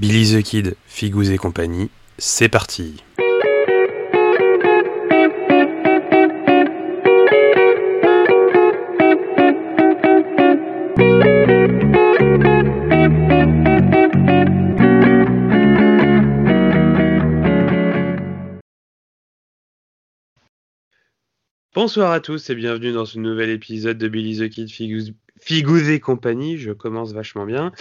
Billy the Kid, Figous et compagnie, c'est parti. Bonsoir à tous et bienvenue dans ce nouvel épisode de Billy the Kid Figous, et compagnie. Je commence vachement bien.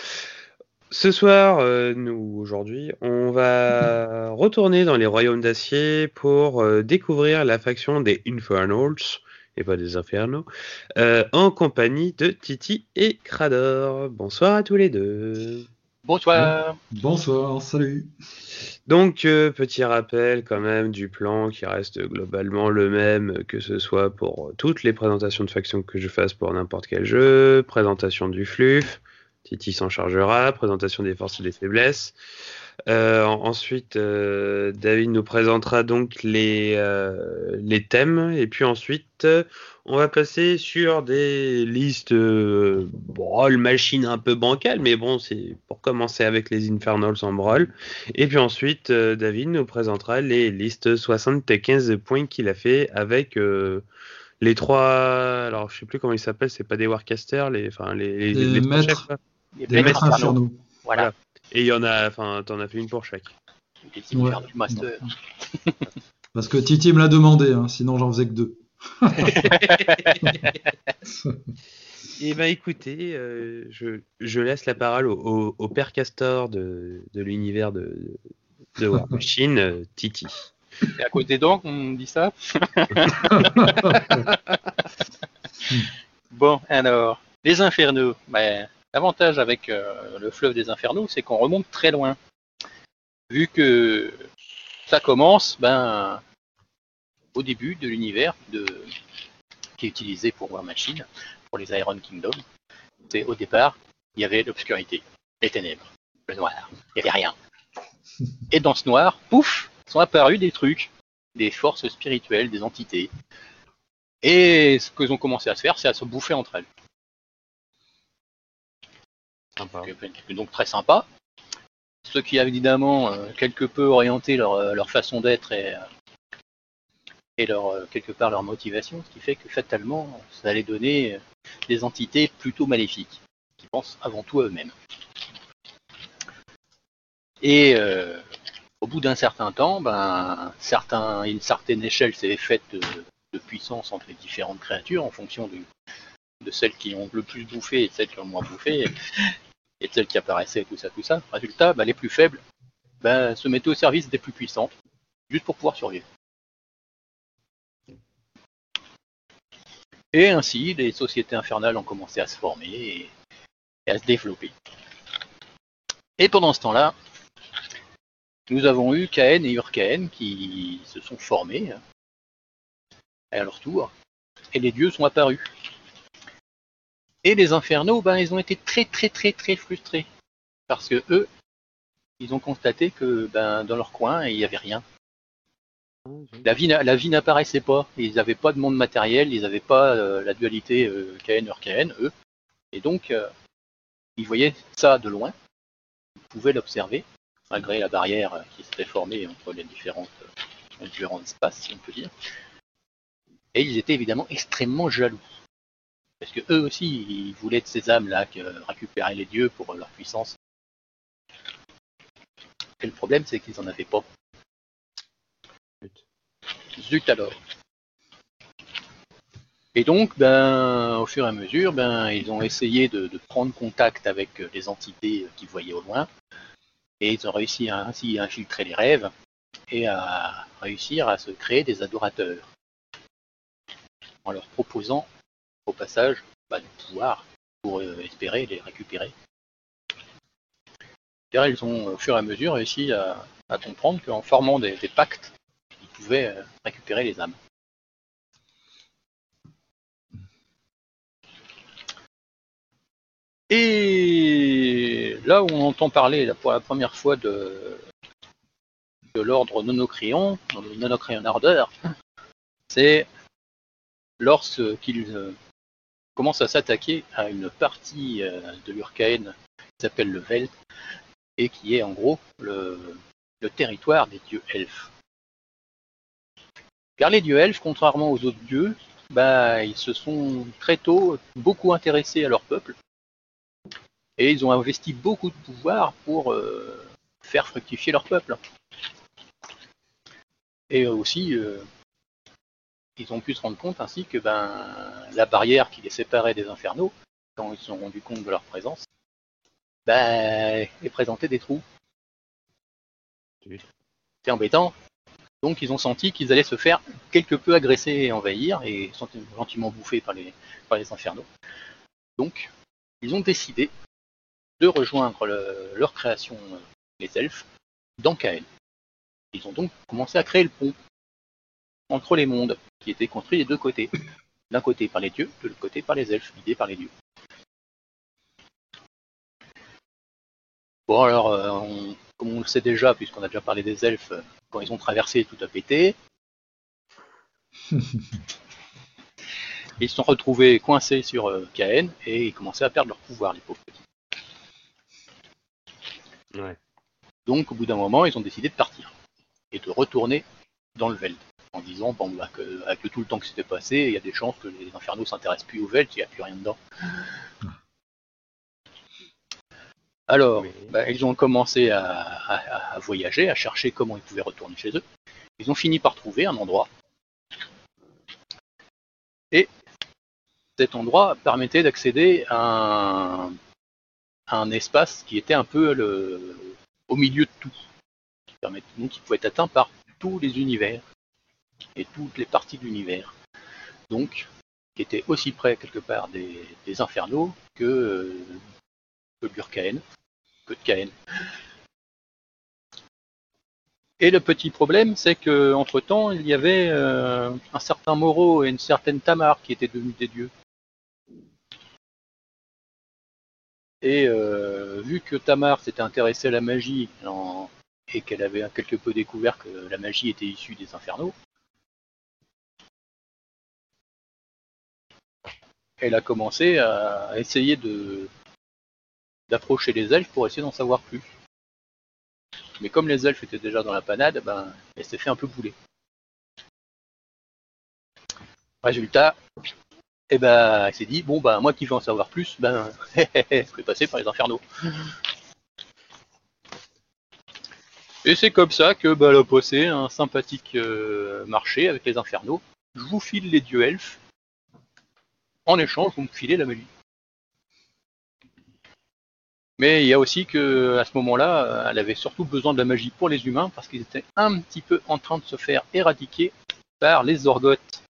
Ce soir, euh, nous aujourd'hui, on va retourner dans les royaumes d'acier pour euh, découvrir la faction des Infernals et pas des Infernos euh, en compagnie de Titi et Crador. Bonsoir à tous les deux. Bonsoir. Bonsoir, salut. Donc, euh, petit rappel quand même du plan qui reste globalement le même, que ce soit pour toutes les présentations de factions que je fasse pour n'importe quel jeu, présentation du flux, Titi s'en chargera, présentation des forces et des faiblesses. Euh, ensuite, euh, David nous présentera donc les, euh, les thèmes. Et puis ensuite, on va passer sur des listes, brawl machine un peu bancale, mais bon, c'est pour commencer avec les Infernals en brawl. Et puis ensuite, David nous présentera les listes 75 points qu'il a fait avec les trois. Alors, je sais plus comment ils s'appellent, c'est pas des Warcasters, les, enfin, les, les, maîtres, les, maîtres infernaux. voilà. Et il y en a, enfin, t'en as fait une pour chaque. Ouais. master. Parce que Titi me l'a demandé, hein, sinon j'en faisais que deux. Et eh ben écoutez, euh, je, je, laisse la parole au, au, père castor de, de l'univers de, de War Machine, euh, Titi. Et à cause des dents qu'on dit ça Bon, alors, les infernaux. Ben, L'avantage avec euh, le fleuve des Infernaux, c'est qu'on remonte très loin. Vu que ça commence, ben, au début de l'univers de... qui est utilisé pour War Machine, pour les Iron Kingdom, c'est au départ, il y avait l'obscurité, les ténèbres, le noir, il n'y avait rien. Et dans ce noir, pouf, sont apparus des trucs, des forces spirituelles, des entités. Et ce qu'elles ont commencé à se faire, c'est à se bouffer entre elles. Donc très sympa. Ce qui a évidemment euh, quelque peu orienté leur, euh, façon d'être et, euh, leur, quelque part leur motivation, ce qui fait que fatalement, ça allait donner des entités plutôt maléfiques, qui pensent avant tout à eux-mêmes. Et au bout d'un certain temps, ben, une certaine échelle s'est faite de, de, puissance entre les différentes créatures en fonction de celles qui ont le plus bouffé et celles qui ont le moins bouffé et celles qui apparaissaient, tout ça, tout ça. Résultat, bah, les plus faibles bah, se mettaient au service des plus puissantes, juste pour pouvoir survivre. Et ainsi, les sociétés infernales ont commencé à se former et, à se développer. Et pendant ce temps-là, nous avons eu Caen et Urcaen qui se sont formés à leur tour, et les dieux sont apparus. Et les infernaux, ben, ils ont été très très très très frustrés. Parce que eux, ils ont constaté que ben, dans leur coin, il n'y avait rien. La vie, la vie n'apparaissait pas. Ils n'avaient pas de monde matériel, ils n'avaient pas euh, la dualité euh, KN, eux. Et donc, euh, ils voyaient ça de loin. Ils pouvaient l'observer, malgré la barrière qui s'était formée entre les les différents espaces, si on peut dire. Et ils étaient évidemment extrêmement jaloux. Parce que eux aussi, ils voulaient de ces âmes-là récupérer les dieux pour leur puissance. Et le problème, c'est qu'ils en avaient pas. Zut alors. Et donc, ben, au fur et à mesure, ben, ils ont essayé de, prendre contact avec les entités qu'ils voyaient au loin, et ils ont réussi à, ainsi à infiltrer les rêves et à réussir à se créer des adorateurs, en leur proposant au passage bah, du pouvoir pour euh, espérer les récupérer. Car ils ont au fur et à mesure réussi à, comprendre qu'en formant des, pactes, ils pouvaient euh, récupérer les âmes. Et là où on entend parler pour la première fois de, de l'ordre Nonocrion, Nonocrion Ardeur, c'est lorsqu'ils euh, commence à s'attaquer à une partie euh, de l'Urkaen qui s'appelle le Velt, et qui est en gros le, le territoire des dieux elfes. Car les dieux elfes, contrairement aux autres dieux, bah, ils se sont très tôt beaucoup intéressés à leur peuple et ils ont investi beaucoup de pouvoir pour euh, faire fructifier leur peuple. Et aussi, euh, ils ont pu se rendre compte ainsi que ben, la barrière qui les séparait des infernaux, quand ils se sont rendus compte de leur présence, ben, est présentait des trous. C'est embêtant. Donc ils ont senti qu'ils allaient se faire quelque peu agresser et envahir et sont gentiment bouffés par les, par les infernaux. Donc ils ont décidé de rejoindre leur création, euh, les elfes, dans Caen. Ils ont donc commencé à créer le pont entre les mondes, qui était construit des deux côtés. D'un côté par les dieux, de l'autre côté par les elfes, guidés par les dieux. Bon alors, euh, comme on le sait déjà, puisqu'on a déjà parlé des elfes, quand ils ont traversé, tout a pété. ils se sont retrouvés coincés sur euh, Caen et ils commençaient à perdre leur pouvoir, les pauvres petits. Donc, au bout d'un moment, ils ont décidé de partir et de retourner dans le Veld en disant bon, bah, que, avec tout le temps qui s'était passé, il y a des chances que les infernaux s'intéressent plus au Veld, il n'y a plus rien dedans. Alors, bah, ils ont commencé à, voyager, à chercher comment ils pouvaient retourner chez eux. Ils ont fini par trouver un endroit. Et cet endroit permettait d'accéder à un, un espace qui était un peu le, au milieu de tout, qui donc qui pouvait être atteint par tous les univers et toutes les parties de l'univers. Donc, qui était aussi près quelque part des, infernaux que, Burkaen, que de Kaen. Et le petit problème, c'est que entre temps, il y avait euh, un certain Moro et une certaine Tamar qui étaient devenus des dieux. Et euh, vu que Tamar s'était intéressée à la magie et qu'elle avait quelque peu découvert que la magie était issue des infernaux, elle a commencé à essayer d'approcher les elfes pour essayer d'en savoir plus. Mais comme les elfes étaient déjà dans la panade, ben, elle s'est fait un peu bouler. Résultat, et ben, elle s'est dit, bon, ben, moi qui veux en savoir plus, ben, je vais passer par les infernaux. Et c'est comme ça que ben, elle passé un sympathique euh, marché avec les infernaux. Je vous file les dieux elfes. En échange, vous me filez la magie. Mais il y a aussi que à ce moment-là, elle avait surtout besoin de la magie pour les humains parce qu'ils étaient un petit peu en train de se faire éradiquer par les Orgoths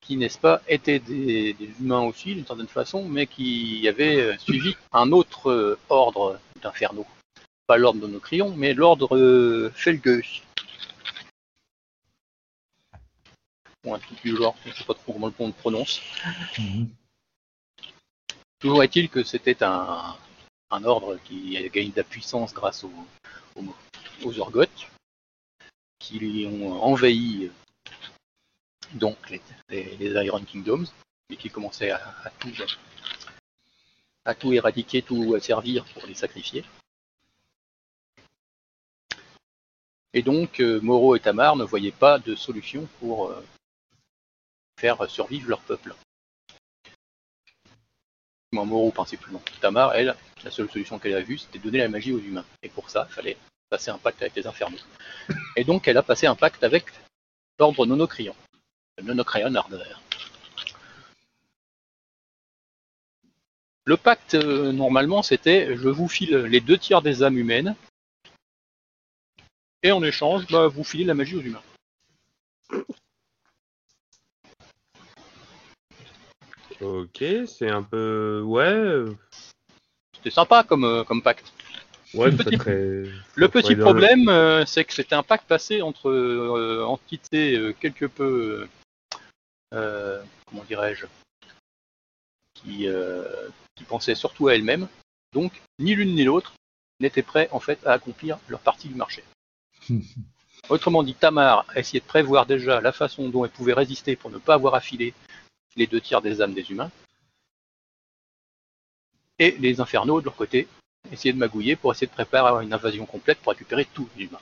qui, n'est-ce pas, étaient des, humains aussi, d'une certaine façon, mais qui avaient euh, suivi un autre euh, ordre d'infernaux. Pas l'ordre de nos crayons, mais l'ordre euh, Felgeus. Un truc du genre, je ne sais pas trop comment le prononce. Mhm. Toujours est-il que c'était un, ordre qui a gagné de la puissance grâce aux, aux, Orgoths, qui ont envahi donc les, Iron Kingdoms, et qui commençaient à, tout, à tout éradiquer, tout à servir pour les sacrifier. Et donc euh, Moro et Tamar ne voyaient pas de solution pour euh, faire survivre leur peuple. Moro principalement. Tamar, elle, la seule solution qu'elle a vue, c'était de donner la magie aux humains. Et pour ça, il fallait passer un pacte avec les infernaux. Et donc elle a passé un pacte avec l'ordre Nonocrian. Le pacte, euh, normalement, c'était je vous file les deux tiers des âmes humaines, et en échange, bah, vous filez la magie aux humains. Ok, c'est un peu. Ouais. C'était sympa comme, euh, comme pacte. Ouais, le petit, le petit problème, euh, c'est que c'était un pacte passé entre entités quelque peu euh, comment dirais-je, qui, euh, qui pensaient surtout à elles-mêmes. Donc, ni l'une ni l'autre n'étaient prêts en fait à accomplir leur partie du marché. Autrement dit, Tamar essayait de prévoir déjà la façon dont elle pouvait résister pour ne pas avoir affilé les deux tiers des âmes des humains. Et les infernaux, de leur côté, essayer de magouiller pour essayer de préparer une invasion complète pour récupérer tous les humains.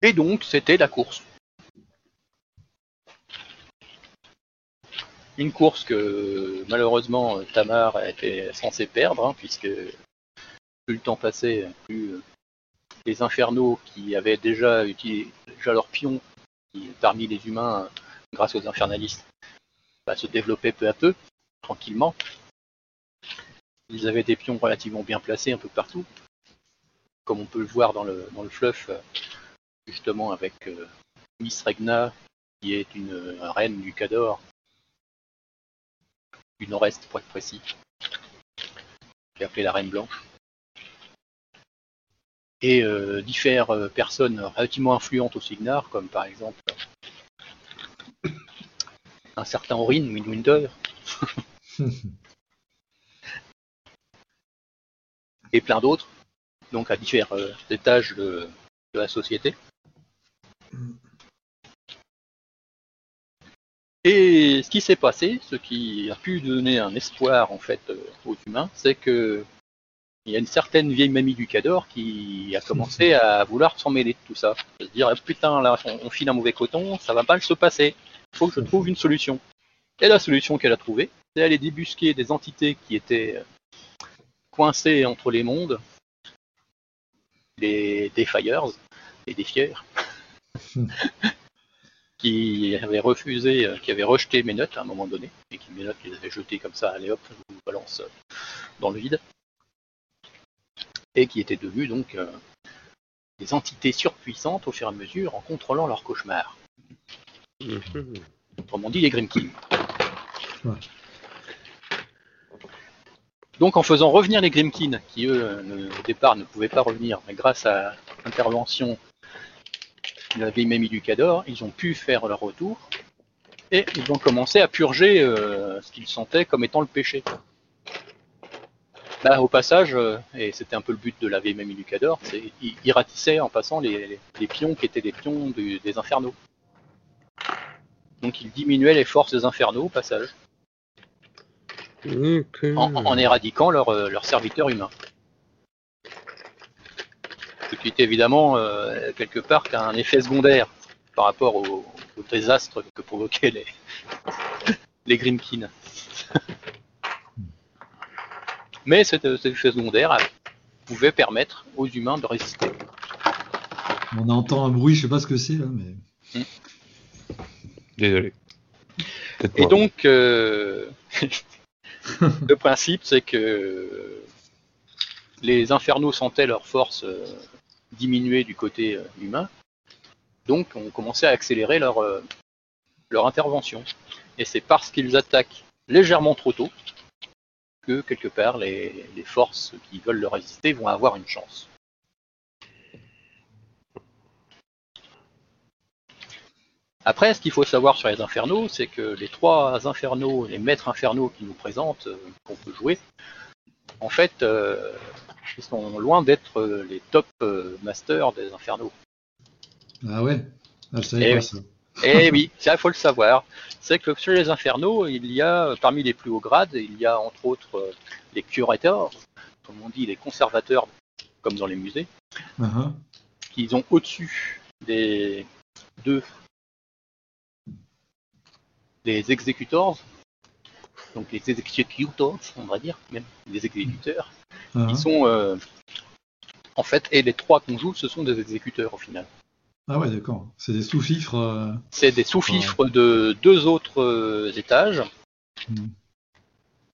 Et donc, c'était la course. Une course que malheureusement Tamar était censé perdre, hein, puisque plus le temps passait, plus les infernaux qui avaient déjà utilisé déjà leurs pions parmi les humains, grâce aux infernalistes, bah, se développaient peu à peu, tranquillement. Ils avaient des pions relativement bien placés un peu partout, comme on peut le voir dans le, dans fluff, justement avec euh, Miss Regna, qui est une, euh, reine du Cador, du nord-est pour être précis, qui est appelée la Reine Blanche. Et euh, diffèrent euh, personnes relativement influentes au Signar, comme par exemple un certain Orin Midwinter, et plein d'autres, donc à différents euh, étages de, de la société. Et ce qui s'est passé, ce qui a pu donner un espoir en fait euh, aux humains, c'est que il y a une certaine vieille mamie du Cador qui a commencé à vouloir s'en mêler de tout ça. Se dire putain là on, on file un mauvais coton, ça va mal se passer. Il faut que je trouve une solution. Et la solution qu'elle a trouvée, c'est aller débusquer des entités qui étaient euh, coincées entre les mondes, les Defiers, les défiers, qui avaient refusé, euh, qui avaient rejeté mes notes à un moment donné, et qui mes notes les avaient jetées comme ça, allez hop, je vous balance euh, dans le vide, et qui étaient devenus donc euh, des entités surpuissantes au fur et à mesure en contrôlant leurs cauchemars. Mhm. Autrement dit, les Grimkin. Ouais. Donc en faisant revenir les Grimkin, qui eux, ne- au départ ne pouvaient pas revenir, mais grâce à l'intervention de la vieille mamie du Cador, ils ont pu faire leur retour, et ils ont commencé à purger euh, ce qu'ils sentaient comme étant le péché. Là, au passage, euh, et c'était un peu le but de la vieille mamie du Cador, c'est ils ratissaient en passant les, les- les pions qui étaient des pions du- des infernaux. Donc ils diminuaient les forces des infernaux au passage en, en éradiquant leurs euh, serviteurs humains. Ce qui est évidemment euh, quelque part qu'un effet secondaire par rapport au, au désastre que provoquaient les, les Grimkin. Mais cet, cet effet secondaire pouvait permettre aux humains de résister. On entend un bruit, je sais pas ce que c'est là, mais. Désolé. Et donc, euh, le principe, c'est que les infernaux sentaient leur force euh, diminuer du côté euh, humain, donc on commençait à accélérer leur, leur intervention. Et c'est parce qu'ils attaquent légèrement trop tôt que quelque part les, les forces qui veulent leur résister vont avoir une chance. Après, ce qu'il faut savoir sur les infernaux, c'est que les trois infernaux, les maîtres infernaux qui nous présentent, euh, qu'on peut jouer, en fait, euh, ils sont loin d'être euh, les top masters des infernaux. Ah ouais Ah, je savais Eh pas ça. Eh oui, ça il faut le savoir. C'est que sur les infernaux, il y a, parmi les plus hauts grades, il y a entre autres euh, les curators, comme on dit, les conservateurs, comme dans les musées, ah. qui ont au-dessus des deux des exécutors, donc les executors, on va dire, même des exécuteurs, qui sont euh, en fait, et les trois qu'on joue, ce sont des exécuteurs au final. Ah ouais, d'accord. C'est des sous-fifres. euh, C'est des sous-fifres de deux autres euh, étages. Hmm.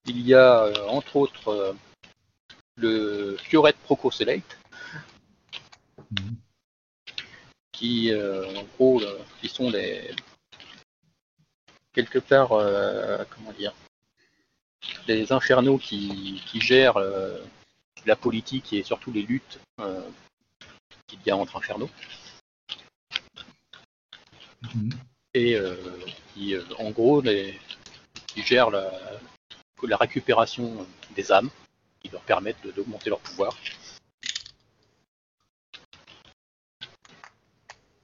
Il y a euh, entre autres euh, le Fioret Procoselate, Mhm. qui euh, en gros qui sont les quelque part euh, comment dire les infernaux qui, qui gèrent euh, la politique et surtout les luttes euh, qu'il y a entre infernaux Mhm. et euh, qui euh, en gros les, qui gèrent la, la récupération des âmes qui leur permettent d'augmenter leur pouvoir.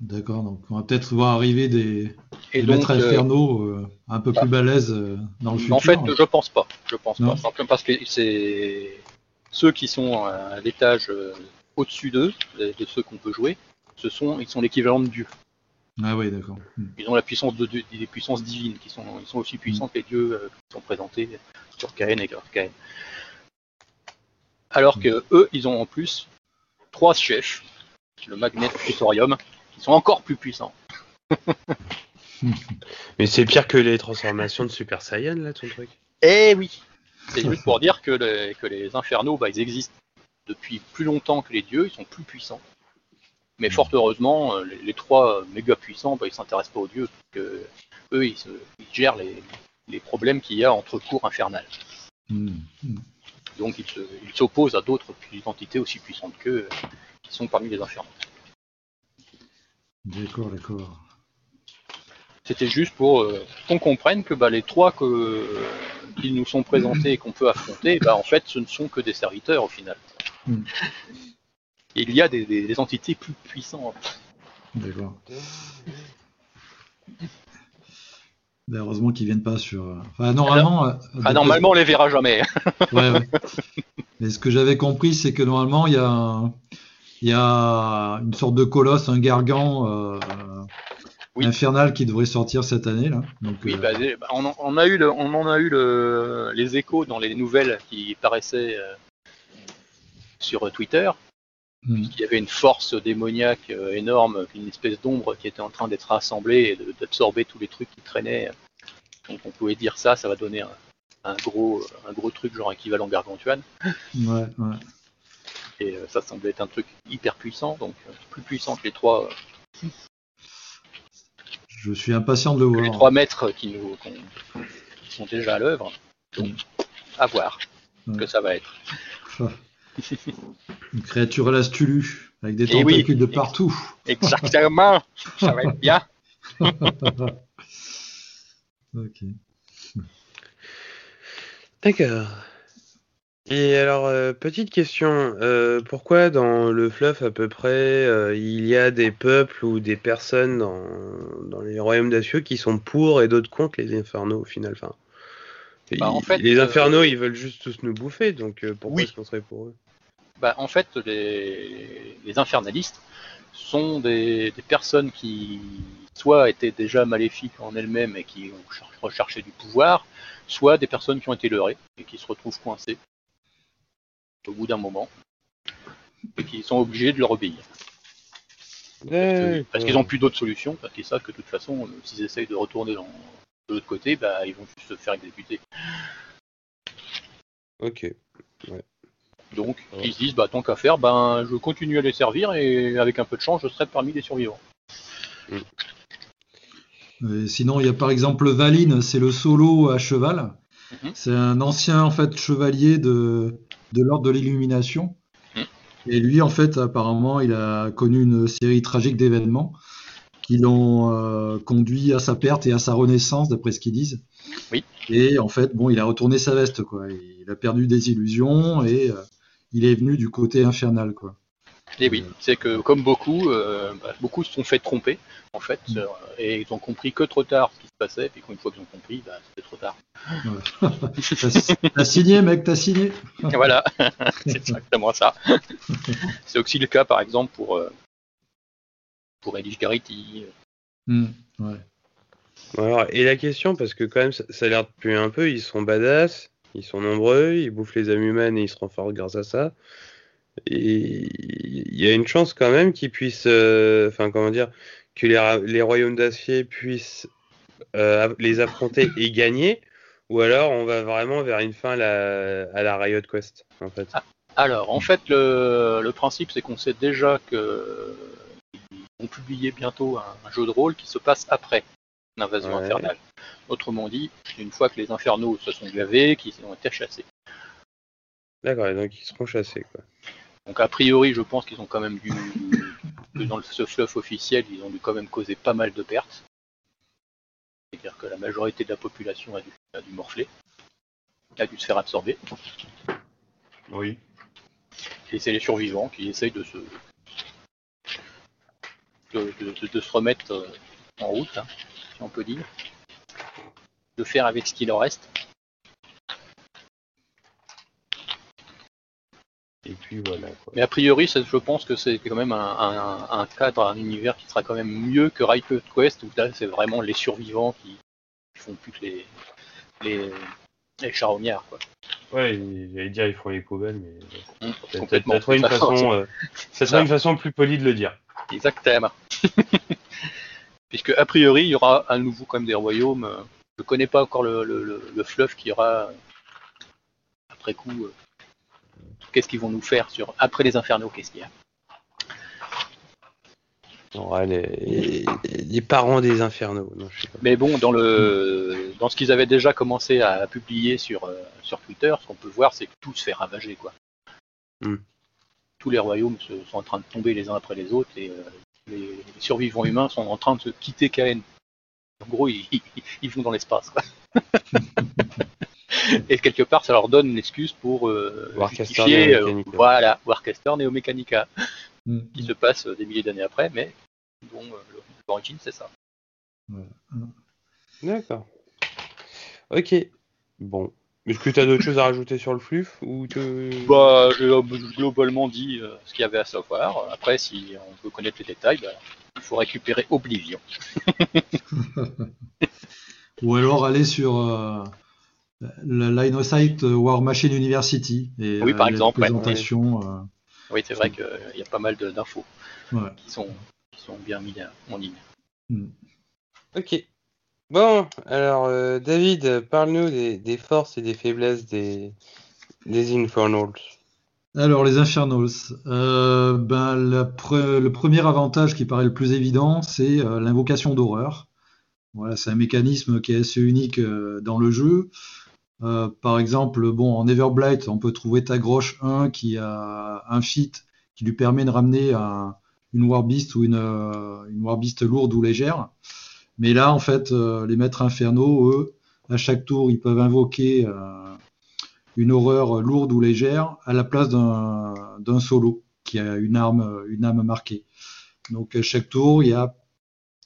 D'accord, donc on va peut-être voir arriver des, Et donc, maîtres euh, infernaux euh, un peu plus balèzes euh, dans le futur. en fait, je pense pas. Je pense Non. pas. Simplement parce que c'est ceux qui sont à l'étage euh, au-dessus d'eux, de de ceux qu'on peut jouer, ce sont, ils sont l'équivalent de Dieu. Ah oui, d'accord. Hmm. Ils ont la puissance de, de- des puissances divines, qui sont, ils sont aussi puissants que les dieux euh, qui sont présentés sur Caen et Caen. Alors que eux, ils ont en plus trois chefs, le Magnet Tutorium, qui sont encore plus puissants. Mais c'est pire que les transformations de Super Saiyan, là, ton truc. Eh oui C'est juste pour dire que les, que les infernaux, bah, ils existent depuis plus longtemps que les dieux, ils sont plus puissants. Mais fort heureusement, euh, les, les trois méga puissants, bah, ils s'intéressent pas aux dieux, parce que eux, ils, se- ils gèrent les, les problèmes qu'il y a entre cours infernales. Hmm. Donc ils se- ils s'opposent à d'autres entités aussi puissantes qu'eux, euh, qui sont parmi les infernaux. D'accord, d'accord. C'était juste pour euh, qu'on comprenne que bah, les trois que, euh, qui nous sont présentés et qu'on peut affronter, bah, en fait, ce ne sont que des serviteurs au final. Il y a des, des- des entités plus puissantes. D'accord. Ben, heureusement qu'ils viennent pas sur. euh, Enfin, normalement. euh, Ah, normalement, on les verra jamais. Ouais, ouais. Mais ce que j'avais compris, c'est que normalement, il y a, un- il y a une sorte de colosse, un gargan euh, Oui. infernal qui devrait sortir cette année. Là. Donc, Oui, euh, on, en, on a eu, le- on en a eu le- les échos dans les nouvelles qui paraissaient euh, sur Twitter. Hmm. Il y avait une force démoniaque euh, énorme, une espèce d'ombre qui était en train d'être rassemblée et d'absorber tous les trucs qui traînaient. Donc on pouvait dire ça, ça va donner un, un gros, un gros truc genre équivalent gargantuan. Ouais, ouais. Et euh, ça semblait être un truc hyper puissant, donc euh, plus puissant que les trois, euh, Je suis impatient de le que les voir. trois maîtres qui nous qu'on- qui sont déjà à l'œuvre. Donc à voir ce que ça va être. Une créature à la Stulu, avec des Eh oui. tentacules de partout. Exactement, ça va être bien. Ok. D'accord. Et alors, euh, petite question, euh, pourquoi dans le fluff à peu près, euh, il y a des peuples ou des personnes dans, dans les royaumes d'Acieux qui sont pour et d'autres contre les infernaux au final enfin, Bah, en ils- fait, Les euh, infernaux, ils veulent juste tous nous bouffer, donc euh, pourquoi Oui. est-ce qu'on serait pour eux? Bah, en fait, les, les infernalistes sont des, des personnes qui soit étaient déjà maléfiques en elles-mêmes et qui ont cher- recherché du pouvoir, soit des personnes qui ont été leurrées et qui se retrouvent coincées au bout d'un moment et qui sont obligés de leur obéir. Euh, Parce qu'ils n'ont plus d'autre solution, parce qu'ils savent que de toute façon, euh, s'ils essayent de retourner dans, de l'autre côté, bah, ils vont juste se faire exécuter. Ok. Donc, Ouais. ils se disent, bah, tant qu'à faire, ben, je continue à les servir et avec un peu de chance, je serai parmi les survivants. Et sinon, il y a par exemple Valine, c'est le solo à cheval. Mhm. C'est un ancien en fait chevalier de, de l'ordre de l'illumination. Mhm. Et lui, en fait, apparemment, il a connu une série tragique d'événements qui l'ont euh, conduit à sa perte et à sa renaissance, d'après ce qu'ils disent. Oui. Et en fait, bon, il a retourné sa veste, quoi. Il a perdu des illusions et euh, il est venu du côté infernal, quoi. Et oui, c'est que comme beaucoup, euh, bah, beaucoup se sont fait tromper, en fait, Mm. et ils ont compris que trop tard ce qui se passait, et puis une fois qu'ils ont compris, bah, c'était trop tard. T'as t'as signé, mec, t'as signé. Voilà, c'est exactement ça. c'est aussi le cas, par exemple, pour, pour Garrity. Hmm, ouais. Alors, et la question, parce que quand même, ça, ça a l'air de puer un peu, ils sont badass, ils sont nombreux, ils bouffent les âmes humaines et ils se renforcent grâce à ça. Et il y a une chance quand même qu'ils puissent, euh, enfin comment dire, que les, royaumes d'acier puissent euh, les affronter et gagner, ou alors on va vraiment vers une fin à la, à la Riot Quest, en fait. Alors, en fait, le, le principe, c'est qu'on sait déjà que vont publier bientôt un, un jeu de rôle qui se passe après l'invasion Ouais. infernale. Autrement dit, une fois que les infernaux se sont gavés, qu'ils ont été chassés. D'accord, et donc ils seront chassés, quoi. Donc a priori, je pense qu'ils ont quand même dû, que dans le- ce fluff officiel, ils ont dû quand même causer pas mal de pertes. C'est-à-dire que la majorité de la population a dû, a dû morfler, a dû se faire absorber. Oui. Et c'est les survivants qui essayent de se, de, de- de- de se remettre euh, en route. hein. si on peut dire, de faire avec ce qu'il en reste. Et puis voilà. Quoi. Mais a priori, ça, je pense que c'est quand même un, un- un cadre, un univers qui sera quand même mieux que Rayquaza Quest, où là, c'est vraiment les survivants qui, font plus que les, les, les charognards. Quoi. Ouais, j'allais dire ils font les poubelles, mais t'as- complètement. une façon, euh, ça serait une façon plus polie de le dire. Exactement. Puisque a priori, il y aura à nouveau quand même des royaumes. euh, Je connais pas encore le, le, le, le fluff qu'il y aura euh, après coup. euh, Qu'est-ce qu'ils vont nous faire sur après les infernaux Qu'est-ce qu'il y a les, les parents des infernaux. Non, je sais pas. Mais bon, dans le dans ce qu'ils avaient déjà commencé à publier sur sur Twitter, ce qu'on peut voir, c'est que tout se fait ravager quoi. Hmm. Tous les royaumes se- sont en train de tomber les uns après les autres et euh, les, les survivants humains sont en train de se quitter Caen. En gros, ils, ils- ils vont dans l'espace. et quelque part, ça leur donne une excuse pour euh, Warcaster justifier, euh, Neomechanica. voilà, Warcaster Neo Mechanica, Mm. qui se passe euh, des milliers d'années après, mais dont euh, l'origine c'est ça. D'accord. Ok. Bon. Est-ce que tu as d'autres choses à rajouter sur le flux ou tu... Bah, j'ai euh, globalement dit euh, ce qu'il y avait à savoir. Après, si on veut connaître les détails, bah, il faut récupérer Oblivion. Ou alors aller sur euh, le Line of Sight War Machine University. Et, Oui, par les exemple, ouais. présentations, euh, Oui, c'est vrai qu'il y a pas mal d'infos ouais. qui sont, qui sont bien mises en ligne. Ok. Bon, alors euh, David, parle-nous des, forces et des faiblesses des, Infernals. Alors, les Infernals. Euh, ben, la le premier avantage qui paraît le plus évident, c'est euh, l'invocation d'horreur. Voilà, c'est un mécanisme qui est assez unique dans le jeu. Par exemple, bon, en Everblight, on peut trouver Tagroche 1 qui a un feat qui lui permet de ramener un- une Warbeast ou une, une Warbeast lourde ou légère. Mais là, en fait, euh, les maîtres infernaux, eux, à chaque tour, ils peuvent invoquer euh, une horreur lourde ou légère à la place d'un solo qui a une âme marquée. Donc à chaque tour, il y a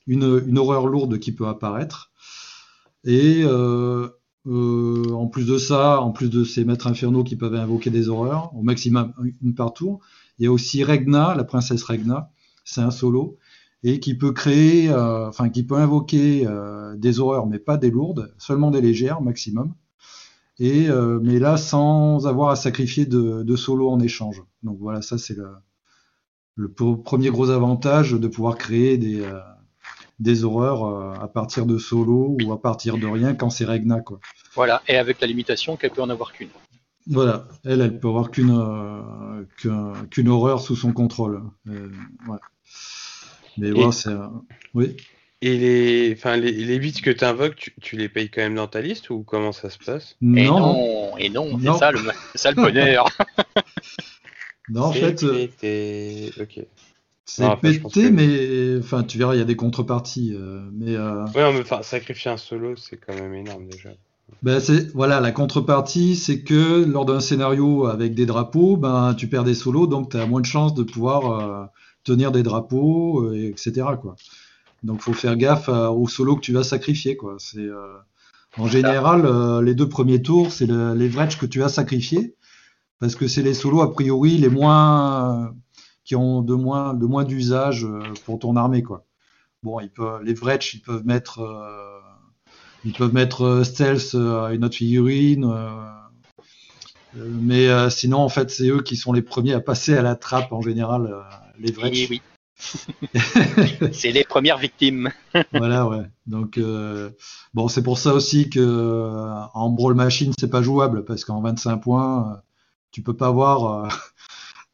une, horreur lourde qui peut apparaître. Et euh, en plus de ça, en plus de ces maîtres infernaux qui peuvent invoquer des horreurs, au maximum une par tour, il y a aussi Regna, la princesse Regna, c'est un solo, et qui peut créer, euh, enfin qui peut invoquer euh, des horreurs, mais pas des lourdes, seulement des légères maximum. Et euh, mais là sans avoir à sacrifier de, de solo en échange. Donc voilà, ça c'est le, premier gros avantage de pouvoir créer des, des horreurs à partir de solo ou à partir de rien quand c'est Regna quoi. Voilà, et avec la limitation qu'elle peut en avoir qu'une. Voilà, elle, elle peut avoir qu'une qu'un- qu'une horreur sous son contrôle. Ouais. Mais Et- c'est oui. Et les, enfin, les, les bits que tu invoques, tu, tu les payes quand même dans ta liste ou comment ça se passe? Et Non, non, non, et non, Non. c'est ça le, c'est ça le bonheur. non, en fait, euh, pété. Ok. c'est pété, que- mais enfin, tu verras, il y a des contreparties. euh, mais euh, Ouais, non, mais enfin, sacrifier un solo, c'est quand même énorme déjà. Ben c'est voilà la contrepartie, c'est que lors d'un scénario avec des drapeaux, ben tu perds des solos, donc tu as moins de chances de pouvoir euh, tenir des drapeaux, euh, et etc. quoi. Donc faut faire gaffe à- aux solos que tu vas sacrifier quoi. C'est euh, en général euh, les deux premiers tours, c'est le- les vretch que tu vas sacrifier parce que c'est les solos a priori les moins qui ont de moins de moins d'usage pour ton armée quoi. Bon, ils peuvent, les vretch, ils peuvent mettre euh, ils peuvent mettre stealth à une autre figurine. euh, mais euh, sinon, en fait, c'est eux qui sont les premiers à passer à la trappe en général, euh, les vrais. Et oui. c'est les premières victimes. voilà, ouais. Donc, euh, bon, c'est pour ça aussi que euh, en Brawl Machine, c'est pas jouable parce qu'en 25 points, euh, tu peux pas avoir euh,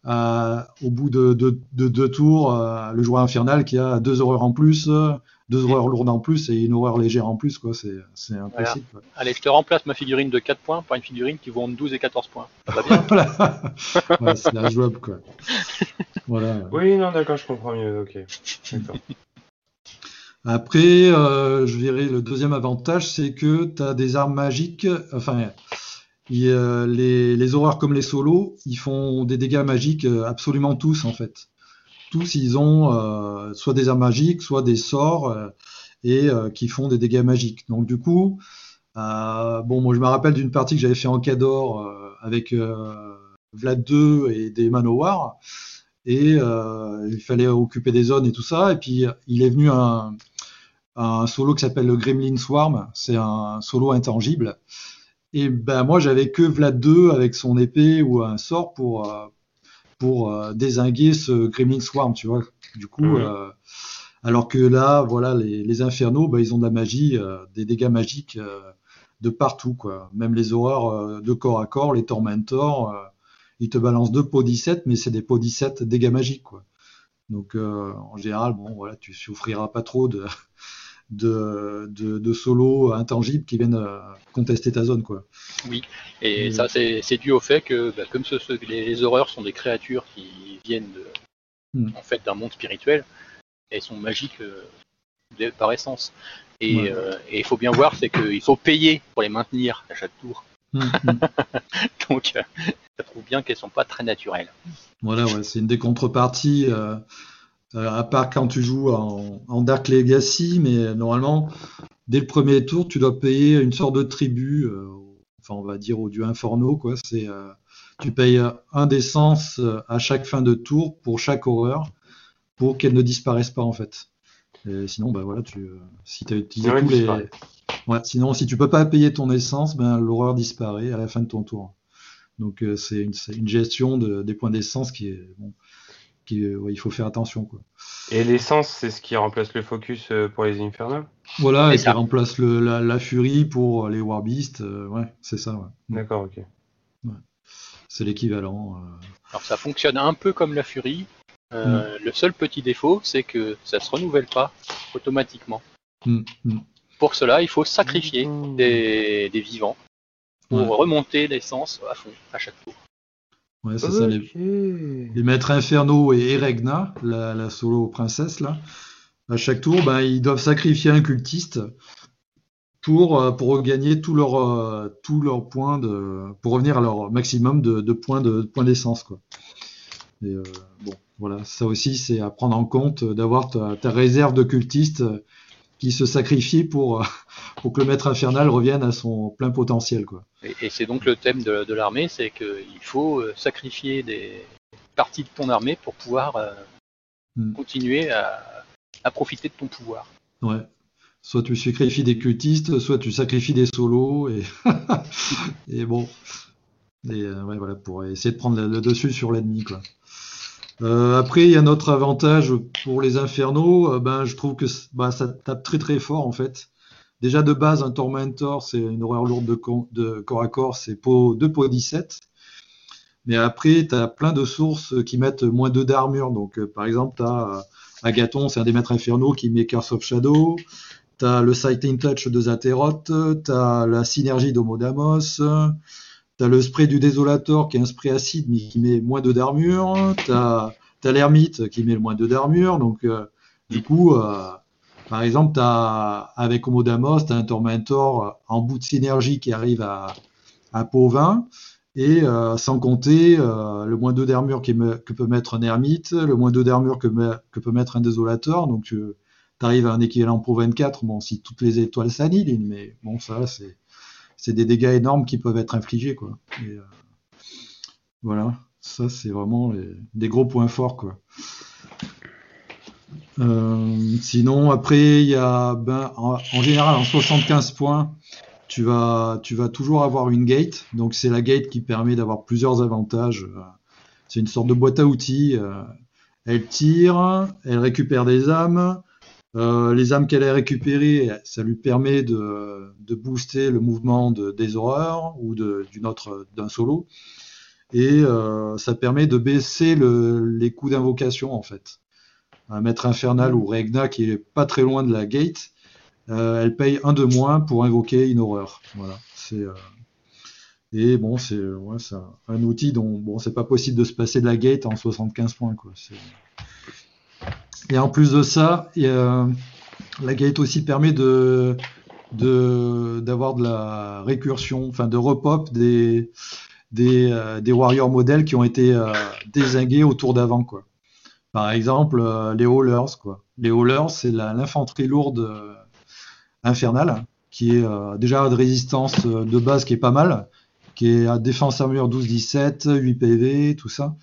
à- au bout de, de- de deux tours euh, le joueur infernal qui a deux horreurs en plus, euh, deux horreurs lourdes en plus et une horreur légère en plus, quoi. C'est c'est impossible. Allez, je te remplace ma figurine de 4 points par une figurine qui vaut entre 12 et 14 points. Ça va bien voilà. Ouais, c'est injouable, quoi. Voilà. Oui, non, d'accord, je comprends mieux. Ok. D'accord. Après, euh, je dirais le deuxième avantage, c'est que tu as des armes magiques. Enfin, y les, les horreurs comme les solos, ils font des dégâts magiques euh, absolument tous, en fait. Tous, ils ont euh, soit des armes magiques, soit des sorts. euh, et qui font des dégâts magiques. Donc du coup, bon, moi je me rappelle d'une partie que j'avais fait en Cador avec Vlad 2 et des Manowar, et il fallait occuper des zones et tout ça, et puis il est venu un, un solo qui s'appelle le Gremlin Swarm, c'est un solo intangible. Et ben moi j'avais que Vlad 2 avec son épée ou un sort pour euh, pour euh, désinguer ce Gremlin Swarm, tu vois. Du coup, euh, alors que là, voilà, les, les infernaux, ben, ils ont de la magie, des dégâts magiques de partout, quoi. Même les horreurs de corps à corps, les tormentors, ils te balancent deux pots 17, mais c'est des pots 17 dégâts magiques, quoi. Donc en général, bon, voilà, tu souffriras pas trop de de, de, solos intangibles qui viennent euh, contester ta zone. Quoi. Oui, et ça c'est dû au fait que bah, comme ce, les, horreurs sont des créatures qui viennent de, hmm. en fait d'un monde spirituel, elles sont magiques euh, par essence. Euh, et il faut bien voir, c'est qu'il faut payer pour les maintenir à chaque tour. Hmm, hmm. Donc, ça prouve bien qu'elles sont pas très naturelles. Voilà, ouais, c'est une des contreparties. Euh, à part quand tu joues en, Dark Legacy, mais normalement, dès le premier tour, tu dois payer une sorte de tribu, euh, enfin on va dire au dieu Inferno, quoi. C'est, euh, tu payes un d'essence à chaque fin de tour pour chaque horreur, pour qu'elle ne disparaisse pas en fait. Et sinon, bah voilà, tu, si tu as utilisé tous les, ouais, sinon si tu peux pas payer ton essence, ben l'horreur disparaît à la fin de ton tour. Donc c'est une, une, gestion de, des points d'essence qui est bon, il faut faire attention. Quoi. Et l'essence, c'est ce qui remplace le focus euh, pour les Infernals Voilà, et, qui remplace le, la, furie pour les Warbeasts. Euh, ouais, c'est ça. Ouais. D'accord, ok. C'est l'équivalent. Euh. Alors ça fonctionne un peu comme la furie. Mm. Le seul petit défaut, c'est que ça se renouvelle pas automatiquement. Mm, mm. Pour cela, il faut sacrifier des, des vivants pour remonter l'essence à fond à chaque tour. Ouais, c'est ça. Les, maîtres infernaux et Eregna, la, solo princesse, là, à chaque tour, ben, ils doivent sacrifier un cultiste pour, euh, pour regagner tous leurs euh, leur points de, pour revenir à leur maximum de, points de, points d'essence, quoi. Et, euh, bon, voilà, ça aussi, c'est à prendre en compte d'avoir ta, ta, réserve de cultistes qui se sacrifie pour, pour que le maître infernal revienne à son plein potentiel. Quoi. Et, c'est donc le thème de, l'armée, c'est qu'il faut euh, sacrifier des parties de ton armée pour pouvoir euh, hmm. continuer à, profiter de ton pouvoir. Ouais. Soit tu sacrifies des cultistes, soit tu sacrifies des solos, et, et bon. Et, euh, ouais, voilà, pour essayer de prendre le, dessus sur l'ennemi. Quoi. Après, il y a notre avantage pour les infernaux. ben, je trouve que bah, ça tape très très fort en fait. Déjà de base, un Tormentor, c'est une horreur lourde de, corps à corps, c'est 2 pots 17. Mais après, tu as plein de sources qui mettent moins 2 d'armure. Donc, euh, par exemple, tu as euh, Agathon, c'est un des maîtres infernaux qui met Curse of Shadow. Tu as le Sighting Touch de Zateroth. Tu as la synergie d'Homodamos. Tu as le spray du Désolator qui est un spray acide mais qui met moins 2 d'armure. Tu as, l'ermite qui met le moins 2 d'armure. Donc, euh, du coup, par exemple, as, avec Homodamos, tu un Tormentor euh, en bout de synergie qui arrive à, à pot 20, et euh, sans compter euh, le moins 2 d'armure que peut mettre un ermite, le moins 2 d'armure que, peut mettre un désolateur, donc tu arrives à un équivalent pour 24, bon, si toutes les étoiles s'annihilent, mais bon, ça, c'est des dégâts énormes qui peuvent être infligés, quoi. voilà, ça, c'est vraiment des gros points forts. Euh, sinon, après, il y a, ben, en, général, en 75 points, tu vas, tu vas toujours avoir une gate. Donc, c'est la gate qui permet d'avoir plusieurs avantages. C'est une sorte de boîte à outils. Euh, elle tire, elle récupère des âmes. Euh, les âmes qu'elle a récupérées, ça lui permet de, booster le mouvement de, des horreurs ou d'une autre d'un solo. Et ça permet de baisser le, les coûts d'invocation en fait un maître infernal ou Regna qui est pas très loin de la gate, euh, elle paye un de moins pour invoquer une horreur. Voilà. C'est euh, et bon, c'est un outil dont bon, c'est pas possible de se passer de la gate en 75 points. Quoi. Et en plus de ça, la gate aussi permet de d'avoir de, la récursion, enfin de repop des des, euh, des warriors modèles qui ont été désingués au tour d'avant, quoi. Par exemple, euh, les haulers, quoi. Les haulers, c'est l'infanterie lourde euh, infernal, qui est euh, déjà de résistance euh, de base qui est pas mal, qui est à défense armure 12-17, 8 PV, tout ça,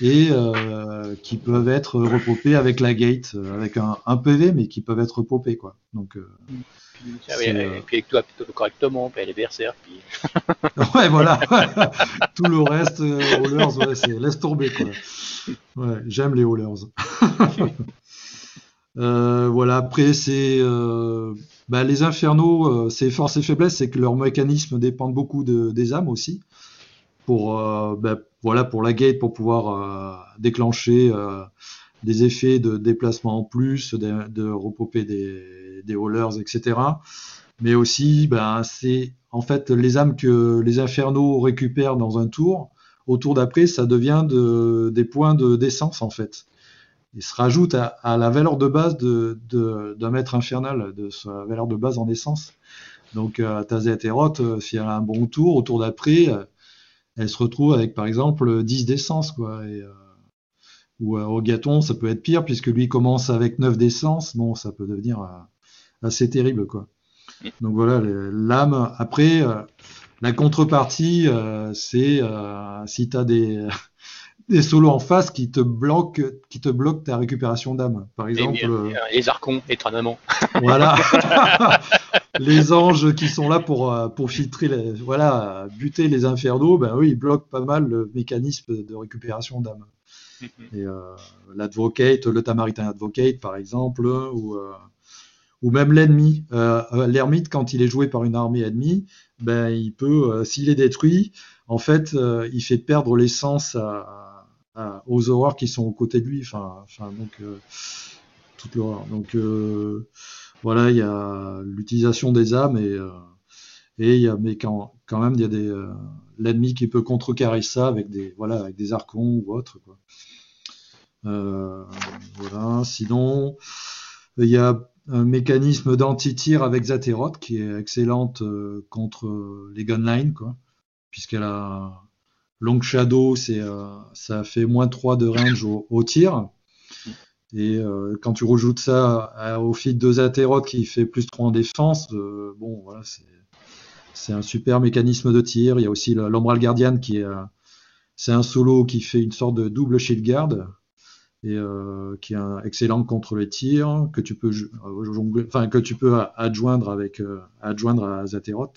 et euh, qui peuvent être repopés avec la gate, avec un, PV, mais qui peuvent être repopés, quoi. Donc, ah oui, et puis avec toi correctement, puis les berserk, puis... ouais, voilà. Tout le reste, ouais, c'est laisse tomber, quoi. Ouais, j'aime les Hallers. voilà, après, c'est bah, les infernaux, euh, c'est force et faiblesse, c'est que leur mécanisme dépend beaucoup des âmes aussi. Pour, euh, bah, voilà, pour la gate, pour pouvoir euh, déclencher des effets de déplacement en plus, de, de repoper des, des haulers, etc. Mais aussi, ben, c'est en fait les âmes que les infernaux récupèrent dans un tour. Au tour d'après, ça devient de, des points de d'essence en fait il se rajoute à, la valeur de base d'un de, maître infernal, de sa valeur de base en essence. Donc, euh, Tazet et Roth, si elle a un bon tour, au tour d'après, euh, elle se retrouve avec, par exemple, 10 d'essence, quoi. Et, euh, ou euh, au gâton, ça peut être pire, puisque lui commence avec 9 d'essence. Bon, ça peut devenir assez terrible, quoi. Donc voilà, l'âme. Après, la contrepartie, c'est si tu as des des solos en face qui te bloquent, qui te bloquent ta récupération d'âme. Par exemple, euh, les archons, étonnamment. Voilà, les anges qui sont là pour euh, pour filtrer, les, voilà, buter les infernaux. Ben oui, ils bloquent pas mal le mécanisme de récupération d'âme. Mhm. Et euh, l'advocate, le tamaritain advocate, par exemple, ou ou même l'ennemi. L'ermite, quand il est joué par une armée ennemie, ben il peut, s'il est détruit, en fait, il fait perdre l'essence à aux horreurs qui sont aux côtés de lui. Enfin, enfin donc euh, toute l'horreur. Donc euh, voilà, il y a l'utilisation des âmes et euh, et il y a, mais quand, même il y a des l'ennemi qui peut contrecarrer ça avec des voilà avec des archons ou autre quoi. voilà. Sinon, il y a un mécanisme d'anti-tir avec Zateroth qui est excellente contre les gunlines, puisqu'elle a Long Shadow, c'est, euh, ça fait moins 3 de range au, tir. Et euh, quand tu rajoutes ça au feed de Zaterot qui fait plus 3 en défense, euh, bon, voilà, c'est, un super mécanisme de tir. Il y a aussi l'Ombral Guardian qui est, c'est un solo qui fait une sorte de double shield guard et qui est excellent contre les tirs que tu peux, enfin, que tu peux adjoindre avec, adjoindre à Zaterot.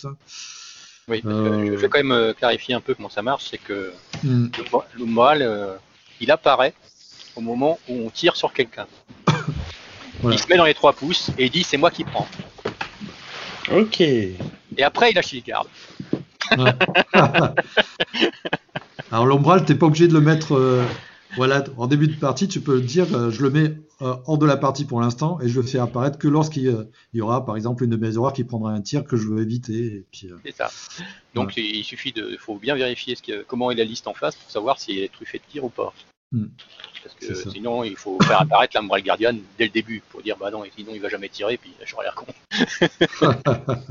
Oui, je vais quand même euh, clarifier un peu comment ça marche, c'est que le, moral, euh, il apparaît au moment où on tire sur quelqu'un. Il se met dans les trois pouces et il dit c'est moi qui prends. Ok. Et après il lâche les garde. Alors l'ombral, t'es pas obligé de le mettre euh, voilà, en début de partie, tu peux dire, euh, je le mets euh, hors de la partie pour l'instant et je le fais apparaître que lorsqu'il y aura, par exemple, une de mes horreurs qui prendra un tir que je veux éviter. C'est ça. Donc il suffit de, faut bien vérifier ce comment est la liste en face pour savoir si elle est truffée de tir ou pas. Hmm. Parce que sinon, il faut faire apparaître la morale gardienne dès le début pour dire, bah non, sinon il va jamais tirer, puis je l'air con.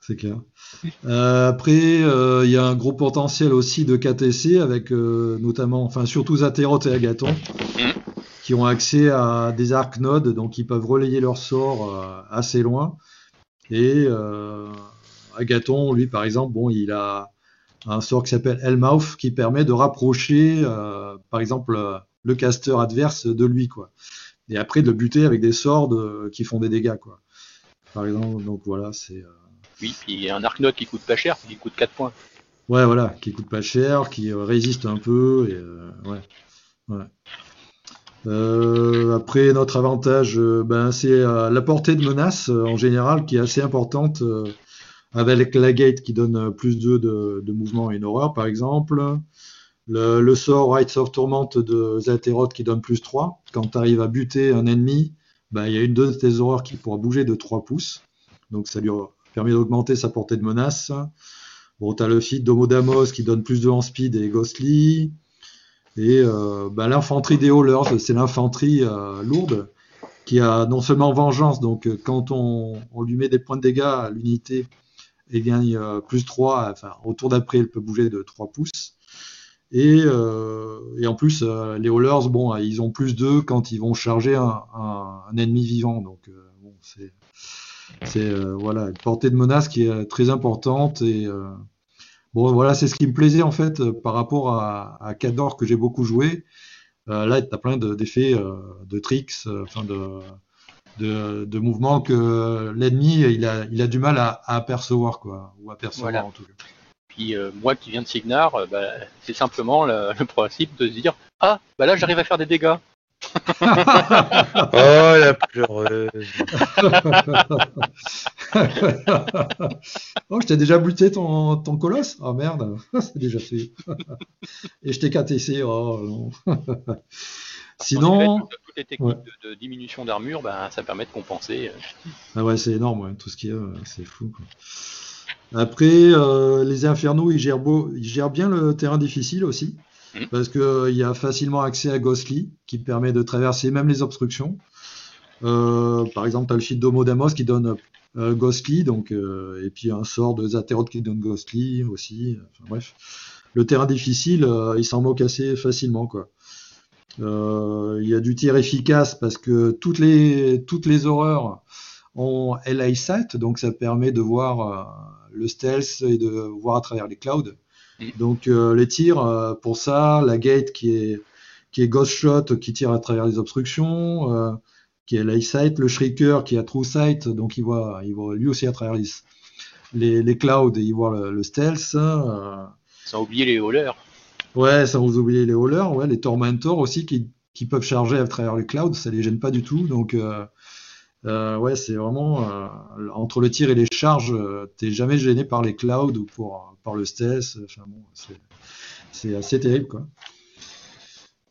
c'est clair. Euh, après, euh, il y a un gros potentiel aussi de KTC avec euh, notamment, enfin surtout Zaterot et Agathon, qui ont accès à des arcs nodes, donc ils peuvent relayer leur sort assez loin. Et Agathon, lui par exemple, bon, il a un sort qui s'appelle Hellmouth qui permet de rapprocher, par exemple, le caster adverse de lui, quoi. Et après de le buter avec des sorts qui font des dégâts, quoi. Par exemple, donc voilà, c'est oui, puis il y a un arc note qui coûte pas cher, qui coûte 4 points. Ouais, voilà, qui coûte pas cher, qui euh, résiste un peu. Et, euh, ouais. Euh, après, notre avantage, ben, c'est la portée de menace en général qui est assez importante avec la gate qui donne plus 2 de, de, mouvement et une horreur, par exemple. Le, sort Rights of Tourment de Zaterot qui donne plus 3. Quand tu arrives à buter un ennemi, ben, il y a une de tes horreurs qui pourra bouger de 3 pouces. Donc ça lui permet d'augmenter sa portée de menace. Bon, tu le feat d'Homodamos qui donne plus de hand speed et Ghostly. Et euh, bah, l'infanterie des Haulers, c'est l'infanterie euh, lourde qui a non seulement vengeance, donc euh, quand on, lui met des points de dégâts à l'unité, elle gagne plus 3, enfin au tour d'après elle peut bouger de 3 pouces. Et, en plus, les Haulers, bon, ils ont plus 2 quand ils vont charger un, ennemi vivant. Donc bon, c'est euh, voilà une portée de menace qui est très importante et euh, bon voilà c'est ce qui me plaisait en fait euh, par rapport à, à Cador que j'ai beaucoup joué. Euh, là tu as plein de- d'effets, euh, de tricks, euh, enfin de, de, de mouvements que l'ennemi il a, il a du mal à, à apercevoir quoi ou à percevoir Voilà. en tout cas. Puis euh, moi qui viens de Signar, euh, bah, c'est simplement le, le principe de se dire Ah, bah là j'arrive à faire des dégâts. Oh, la pleureuse. oh, je t'ai déjà buté ton, ton colosse Oh merde, c'est déjà fait. Et je t'ai KTC, oh non. Sinon, Toutes toutes les techniques ouais. de, de diminution d'armure, bah, ça permet de compenser. euh. ah ouais, c'est énorme, ouais, tout ce qu'il y a, ouais, c'est fou. quoi. Après, euh, les Infernaux, ils gèrent, beau- ils gèrent bien le terrain difficile aussi, Mhm. parce qu'il y a facilement accès à Ghostly, qui permet de traverser même les obstructions. Euh, par exemple, tu as le shield d'Homodamos qui donne euh, Ghostly, donc, euh, et puis un sort de Zateroth qui donne Ghostly aussi. Enfin, bref, le terrain difficile, euh, il s'en moque assez facilement. Quoi. Euh, Il y a du tir efficace parce que toutes les, toutes les horreurs ont LA Sight, donc ça permet de voir euh, le stealth et de voir à travers les clouds. Donc euh, les tirs, euh, pour ça, la gate qui est, qui est Ghost Shot qui tire à travers les obstructions, euh, qui est LA Sight, le Shrieker qui a True Sight, donc il voit, il voit lui aussi à travers les, les, les clouds et il voit le, le stealth. Sans oublier les haulers. Ouais, sans vous oublier les haulers, ouais, les tormentors aussi qui, qui peuvent charger à travers les clouds, ça les gêne pas du tout. Donc, euh, euh, ouais, c'est vraiment euh, entre le tir et les charges, euh, t'es jamais gêné par les clouds ou pour, par le stealth. Enfin bon, c'est- assez terrible, quoi.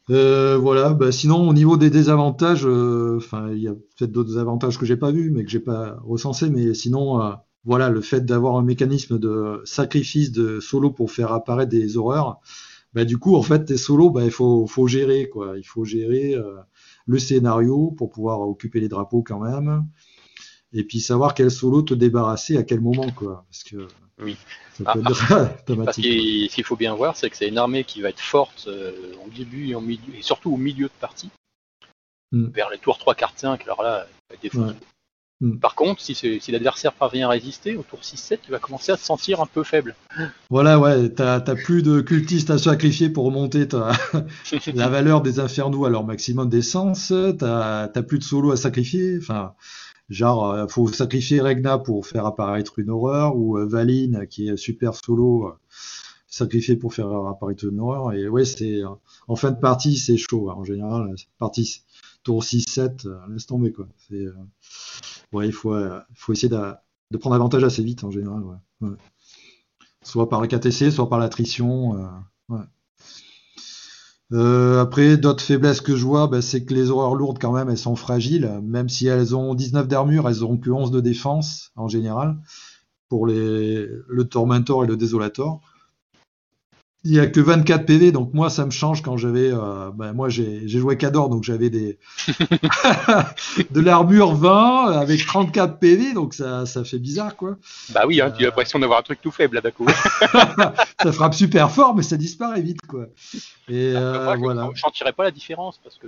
Euh, voilà, bah, sinon au niveau des désavantages, euh, enfin il y a peut-être d'autres avantages que j'ai pas vus, mais que j'ai pas recensés, mais sinon euh, voilà le fait d'avoir un mécanisme de sacrifice de solo pour faire apparaître des horreurs, bah, du coup en fait tes solos, bah, il faut, faut gérer quoi, il faut gérer euh, le scénario pour pouvoir occuper les drapeaux quand même, et puis savoir quel solo te débarrasser à quel moment quoi, parce que Oui. ça Ah, être dramatique. qu'il ce qu'il faut bien voir, c'est que c'est une armée qui va être forte euh, en début et en milieu, et surtout au milieu de partie. Mm. Vers les tours 3, 4, 5, alors là, elle va être. Ouais. Mm. Par contre, si, l'adversaire parvient à résister, au tour 6-7, tu vas commencer à te sentir un peu faible. Voilà, ouais, t'as plus de cultistes à sacrifier pour remonter ta, la valeur des infernaux à leur maximum d'essence, t'as plus de solo à sacrifier, enfin, genre, euh, faut sacrifier Regna pour faire apparaître une horreur, ou euh, Valine, qui est super solo, euh, sacrifié pour faire apparaître une horreur, et ouais, c'est, en fin de partie, c'est chaud, en général, partie tour 6-7, euh, laisse tomber, quoi. C'est, il faut, euh, faut essayer de, prendre avantage assez vite, en général, soit par le KTC, soit par l'attrition. euh. Euh, après, d'autres faiblesses que je vois, bah, c'est que les horreurs lourdes, quand même, elles sont fragiles. Même si elles ont 19 d'armure, elles auront que 11 de défense, en général, pour le Tormentor et le Desolator. Il n'y a que 24 PV, donc moi, ça me change quand j'avais... euh, bah, moi, j'ai joué Cador, donc j'avais des de l'armure 20 avec 34 PV, donc ça, ça fait bizarre, quoi. Bah oui, hein, tu as Euh. l'impression d'avoir un truc tout faible là d'un coup. ça frappe super fort, mais ça disparaît vite, quoi. Et euh, Moi, je voilà. je sentirais pas la différence parce que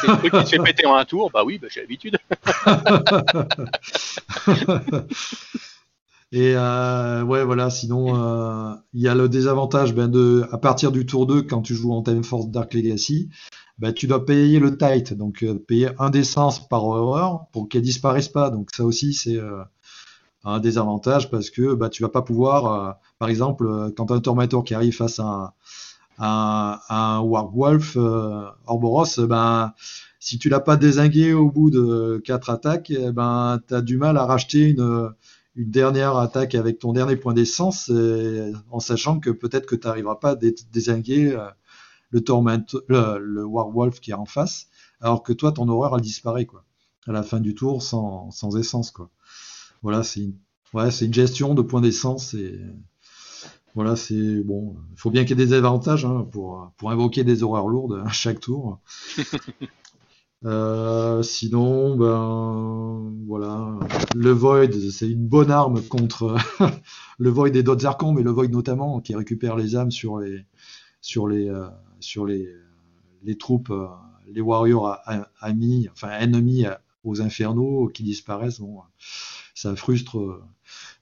c'est le truc qui se fait péter en un tour, bah oui, bah, j'ai l'habitude. Et euh, ouais, voilà. Sinon, euh, il y a le désavantage ben, de, à partir du tour 2, quand tu joues en Time Force Dark Legacy, ben, tu dois payer le tight, donc euh, payer un d'essence par horreur pour qu'elle disparaisse pas. Donc ça aussi, c'est euh, un désavantage parce que bah, tu vas pas pouvoir, par exemple, quand un Tormentor qui arrive face à un, à un, Warwolf Orboros, ben si tu l'as pas désingué au bout de quatre attaques, eh ben tu as du mal à racheter une, une dernière attaque avec ton dernier point d'essence, euh, en sachant que peut-être que tu n'arriveras pas à dé- désinguer euh, le, torment, le, Warwolf qui est en face, alors que toi, ton horreur, elle disparaît quoi, à la fin du tour sans, sans essence. Quoi. Voilà, c'est une, ouais, une gestion de points d'essence et voilà, c'est bon. Il faut bien qu'il y ait des avantages hein, pour, pour invoquer des horreurs lourdes à chaque tour. Euh, sinon, ben voilà, le Void, c'est une bonne arme contre le Void et d'autres archons, mais le Void notamment, qui récupère les âmes sur les sur les euh, sur les les troupes, euh, les warriors amis, enfin ennemis aux infernaux qui disparaissent. Bon, ça frustre,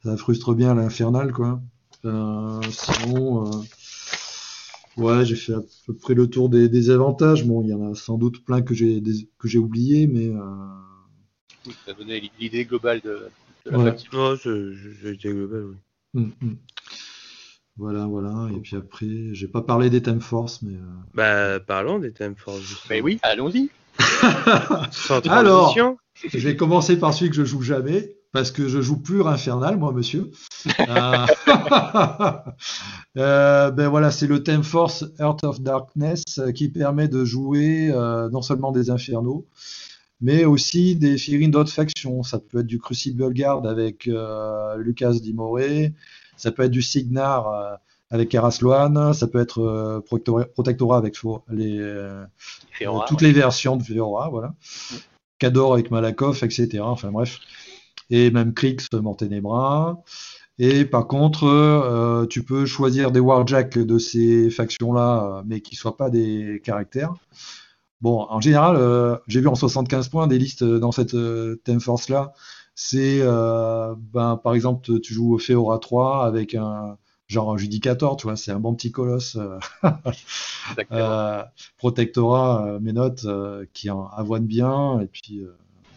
ça frustre bien l'infernal, quoi. Euh, sinon, euh, ouais, j'ai fait à peu près le tour des, avantages. Bon, il y en a sans doute plein que j'ai que j'ai oublié, mais euh, oui, ça donné l'idée globale de, la ouais. faction. j'ai été global, oui. Hum, hum. Voilà, voilà. Et puis après, j'ai pas parlé des Time Force, mais. Bah, parlons des Time Force. Mais oui, allons-y. Alors, je vais commencer par celui que je joue jamais parce que je joue pur infernal, moi, monsieur. Euh, euh, ben voilà, c'est le Theme Force Earth of Darkness euh, qui permet de jouer non seulement des infernaux, mais aussi des figurines d'autres factions. Ça peut être du Crucible Guard avec Lucas Dimoré, ça peut être du Signar avec Karasloan, ça peut être Protectora avec les, toutes les versions de Feora, voilà. Cador avec Malakoff, etc. Enfin bref et même Krix Monténébras. Et par contre, euh, tu peux choisir des Warjacks de ces factions-là, mais qui ne soient pas des caractères. Bon, en général, euh, j'ai vu en 75 points des listes dans cette euh, Theme Force-là. C'est, ben, par exemple, tu joues Feora 3 avec un genre un Judicator, tu vois, c'est un bon petit colosse. Protectora, mes notes, qui avoine bien. Et puis,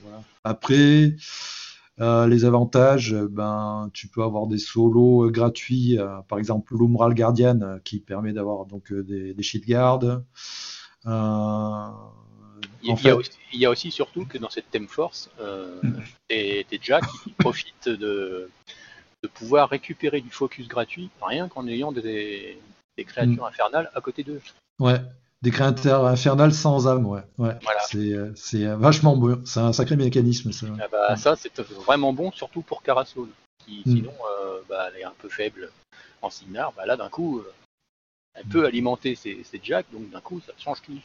voilà. Après, euh, les avantages, euh, ben, tu peux avoir des solos euh, gratuits, par exemple l'Umbral Guardian qui permet d'avoir donc des, des shield guards. Il, y a aussi, surtout que dans cette Theme Force, euh, des, Jack qui profitent de, de, pouvoir récupérer du focus gratuit rien qu'en ayant des, créatures mm. infernales à côté d'eux. Ouais, des créateurs infernales sans âme, ouais. ouais. Euh, c'est, vachement bon. C'est un sacré mécanisme, ça. Ah bah, ça, c'est vraiment bon, surtout pour Carasol, qui hmm. sinon, euh, bah, elle est un peu faible en Signar. Bah, là, d'un coup, euh, elle peut alimenter ses, ses jacks, donc d'un coup, ça change tout.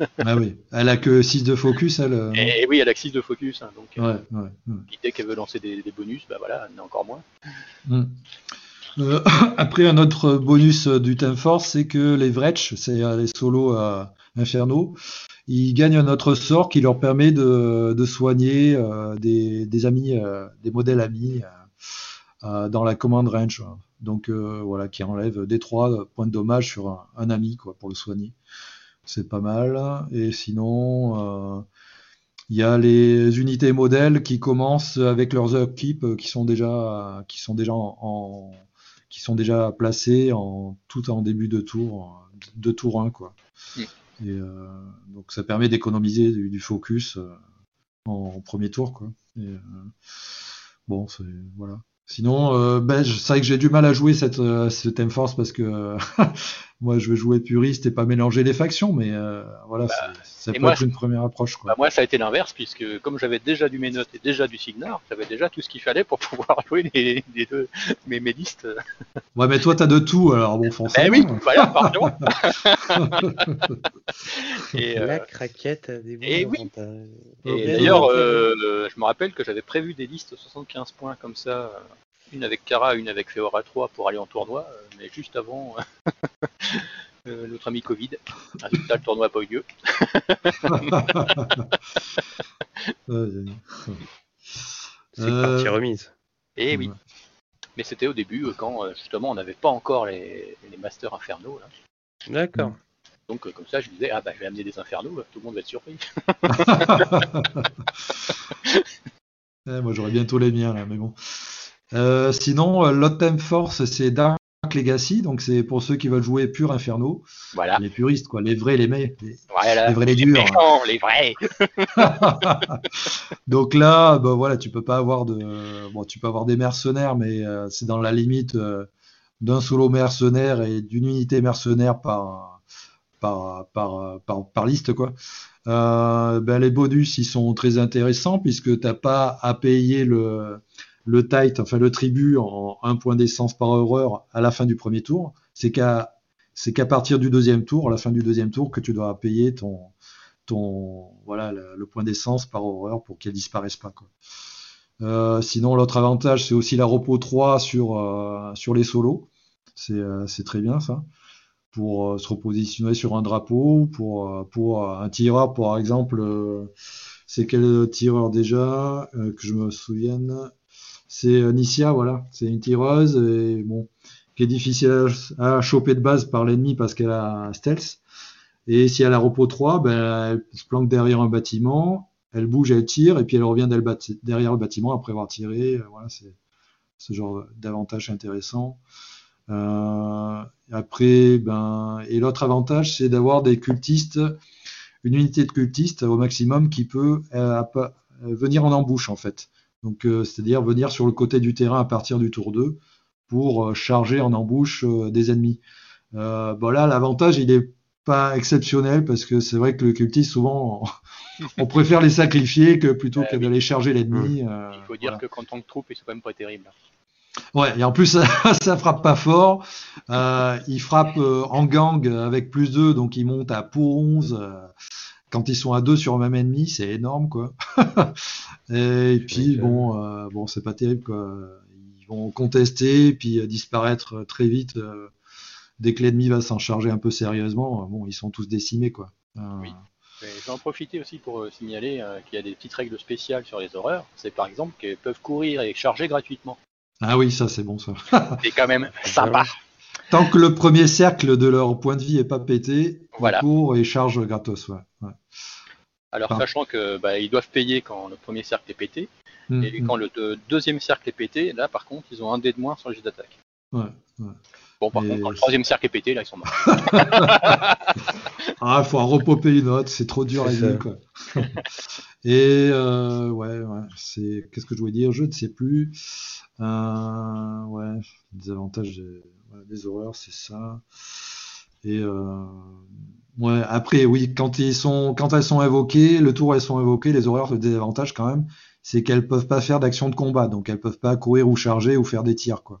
ah oui, elle a que 6 de focus, elle. Et, oui, elle a que 6 de focus, hein, donc ouais, dès qu'elle veut lancer des, bonus, bah voilà, elle en a encore moins. Euh, après, un autre bonus du Time Force, c'est que les Vretch, c'est euh, les solos euh, infernaux, ils gagnent un autre sort qui leur permet de, soigner des, amis, des modèles amis dans la command range. Donc voilà, qui enlève des trois points de dommage sur un, ami quoi, pour le soigner. C'est pas mal. Et sinon, il y a les unités modèles qui commencent avec leurs upkeep qui sont déjà, qui sont déjà en qui sont déjà placés en, tout en début de tour, de tour 1. Quoi. Et, euh, donc ça permet d'économiser du, focus euh, en, premier tour. Quoi. Et, euh, bon, c'est voilà. Sinon, ben, c'est vrai que j'ai du mal à jouer cette, ce thème force parce que moi je veux jouer puriste et pas mélanger les factions, mais voilà, bah, ça peut être une première approche. Quoi. Bah, moi, ça a été l'inverse, puisque comme j'avais déjà du Ménote et déjà du Signar, j'avais déjà tout ce qu'il fallait pour pouvoir jouer les, deux, mes, mes listes. Ouais, mais toi, t'as de tout, alors bon, forcément. Ben oui, voilà, pardon. et, La craquette des Et oui. Et d'ailleurs, je me rappelle que j'avais prévu des listes 75 points comme ça une avec Kara, une avec Feora 3 pour aller en tournoi, euh, mais juste avant euh, notre ami Covid. Résultat, le tournoi n'a pas eu lieu. C'est partie remise. Eh oui. Mais c'était au début, quand euh, justement on n'avait pas encore les, Masters Infernaux. D'accord. Donc comme ça, je disais, ah bah je vais amener des Infernaux, tout le monde va être surpris. moi j'aurais bientôt les miens là, mais bon. Euh, sinon, euh, l'autre force, c'est Dark Legacy, donc c'est pour ceux qui veulent jouer pur Inferno. Voilà. Les puristes, quoi, les vrais, les. Les, les vrais, les, durs. les vrais. donc là, bah, voilà, tu peux pas avoir de. Bon, tu peux avoir des mercenaires, mais euh, c'est dans la limite d'un solo mercenaire et d'une unité mercenaire par, par, par, par, liste, quoi. ben, les bonus, ils sont très intéressants puisque tu n'as pas à payer le le tight, enfin le tribut en un point d'essence par horreur à la fin du premier tour. C'est qu'à c'est qu'à partir du deuxième tour, à la fin du deuxième tour, que tu dois payer ton ton voilà le, point d'essence par horreur pour qu'elle disparaisse pas. Quoi. Euh, sinon, l'autre avantage, c'est aussi la repos 3 sur, euh, sur les solos. Euh, c'est très bien ça. Pour se repositionner sur un drapeau, pour, pour un tireur, par exemple, c'est quel tireur déjà que je me souvienne? C'est euh, Nicia, voilà. C'est une tireuse et bon, qui est difficile à, choper de base par l'ennemi parce qu'elle a stealth. Et si elle a repos 3, ben, elle se planque derrière un bâtiment, elle bouge, elle tire, et puis elle revient derrière le bâtiment après avoir tiré. Voilà, c'est ce genre d'avantage intéressant. Euh, après, ben, et l'autre avantage, c'est d'avoir des cultistes, une unité de cultistes au maximum qui peut euh, euh, venir en embouche en fait. Donc, c'est-à-dire venir sur le côté du terrain à partir du tour 2 pour charger en embouche des ennemis. bon là, l'avantage, il est pas exceptionnel parce que c'est vrai que le cultiste souvent on, préfère les sacrifier que plutôt que d'aller charger l'ennemi. il faut dire que quand on troupe, ils sont quand même pas terribles. Ouais, et en plus, ça, frappe pas fort. Euh, il frappe euh, en gang avec plus 2, donc il monte à pour 11. Euh, quand ils sont à 2 sur un même ennemi, c'est énorme, quoi. et puis, bon, euh, bon c'est pas terrible, quoi. Ils vont contester, puis disparaître très vite. dès que l'ennemi va s'en charger un peu sérieusement, bon, ils sont tous décimés, quoi. oui. Je vais en profiter aussi pour signaler qu'il y a des petites règles spéciales sur les horreurs. C'est par exemple qu'ils peuvent courir et charger gratuitement. Ah oui, ça c'est bon ça. c'est quand même sympa. Tant que le premier cercle de leur point de vie est pas pété, voilà. court et charge gratos. Ouais. Alors sachant que bah, ils doivent payer quand le premier cercle est pété, hum, et hum. quand le deuxième cercle est pété, là par contre ils ont un dé de moins sur les jets d'attaque. Ouais, Bon par contre quand le troisième cercle est pété, là ils sont morts. ah, faut en repoper une autre, c'est trop dur à dire quoi. et euh, ouais, ouais, c'est qu'est-ce que je voulais dire, je ne sais plus. Euh, ouais, des avantages des, horreurs, c'est ça. Et euh, après, oui, quand elles sont évoquées, le tour elles sont évoquées, les horreurs, le désavantage quand même, c'est qu'elles peuvent pas faire d'action de combat, donc elles peuvent pas courir ou charger ou faire des tirs, quoi.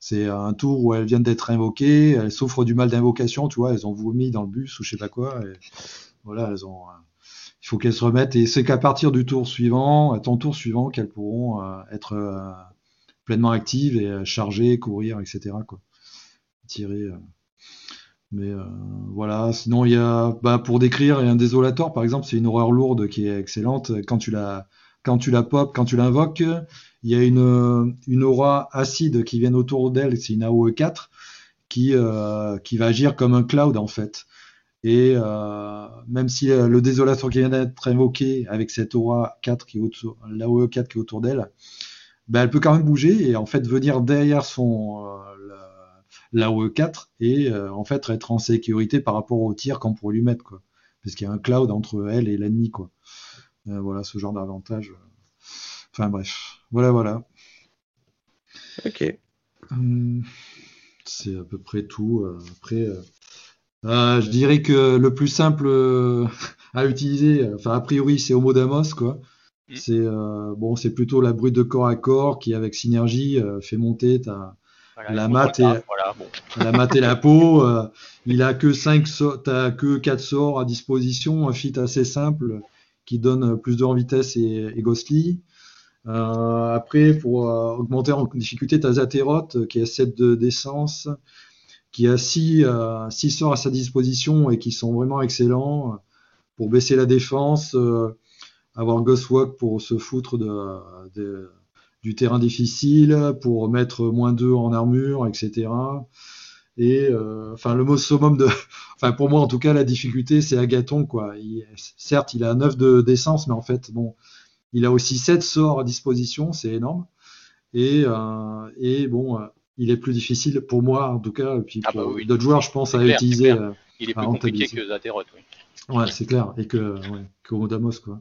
C'est un tour où elles viennent d'être invoquées, elles souffrent du mal d'invocation, tu vois, elles ont vomi dans le bus ou je sais pas quoi, voilà, elles ont, il faut qu'elles se remettent, et c'est qu'à partir du tour suivant, à ton tour suivant, qu'elles pourront euh, être pleinement active et euh, charger, courir, etc. Tirer. Euh. Mais euh, voilà, sinon il y a, bah, pour décrire, un désolator par exemple, c'est une horreur lourde qui est excellente. Quand tu la, quand tu la pop, quand tu l'invoques, il y a une, une aura acide qui vient autour d'elle, c'est une AOE 4 qui, qui va agir comme un cloud en fait. Et même si le désolator qui vient d'être invoqué avec cette aura 4 qui est autour, l'AOE 4 qui autour d'elle, ben, elle peut quand même bouger et en fait venir derrière son euh, l'AOE 4 et euh, en fait être en sécurité par rapport au tir qu'on pourrait lui mettre quoi. Parce qu'il y a un cloud entre elle et l'ennemi quoi. Euh, voilà ce genre d'avantage. Enfin bref, voilà voilà. Ok. Hum, c'est à peu près tout. Après, je dirais que le plus simple à utiliser, enfin a priori c'est Homodamos quoi. Mm. C'est euh, bon, c'est plutôt la brute de corps à corps qui, avec synergie, euh, fait monter ta, la mat et la et la peau. Euh, il a que 5 t'as que 4 sorts à disposition, un fit assez simple qui donne plus de en vitesse et, et ghostly. après, pour augmenter en difficulté, t'as Zateroth qui a 7 d'essence, qui a 6 six, sorts à sa disposition et qui sont vraiment excellents pour baisser la défense avoir Ghostwalk pour se foutre de, du terrain difficile, pour mettre moins 2 en armure, etc. Et euh, enfin, le mot summum de. Enfin, pour moi, en tout cas, la difficulté, c'est Agathon, quoi. certes, il a 9 d'essence, mais en fait, bon, il a aussi 7 sorts à disposition, c'est énorme. Et, euh, et bon, euh, il est plus difficile pour moi, en tout cas, et puis ah bah d'autres joueurs, je pense, à utiliser. il est plus compliqué que Zateroth, oui. Ouais, c'est clair. Et que, ouais, que Rodamos, quoi.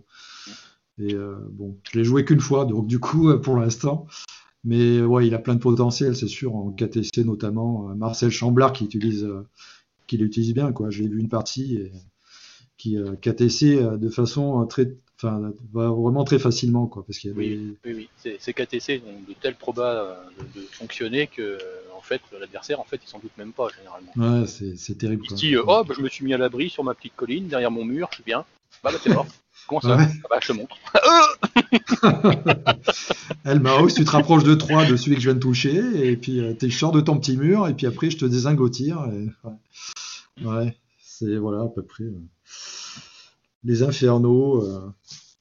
Et euh, bon, je l'ai joué qu'une fois, donc du coup, euh, pour l'instant. Mais ouais, il a plein de potentiel, c'est sûr, en KTC notamment. Euh, Marcel Chamblard qui utilise, qui l'utilise bien, quoi. J'ai vu une partie et, qui KTC de façon très, enfin, va vraiment très facilement, quoi, parce qu'il oui, oui, oui, ces KTC ont de telles probas de, fonctionner que, en fait, l'adversaire, en fait, il s'en doute même pas généralement. Ouais, c'est terrible. Il se dit, oh, bah, je me suis mis à l'abri sur ma petite colline derrière mon mur, je suis bien. Bah, bah c'est mort. Comment ça ah bah, Je te montre. Elle Maos, tu te rapproches de 3 de celui que je viens de toucher, et puis euh, tu sors de ton petit mur, et puis après je te désingue au tir. Ouais, c'est voilà à peu près. Euh, les infernaux. Euh,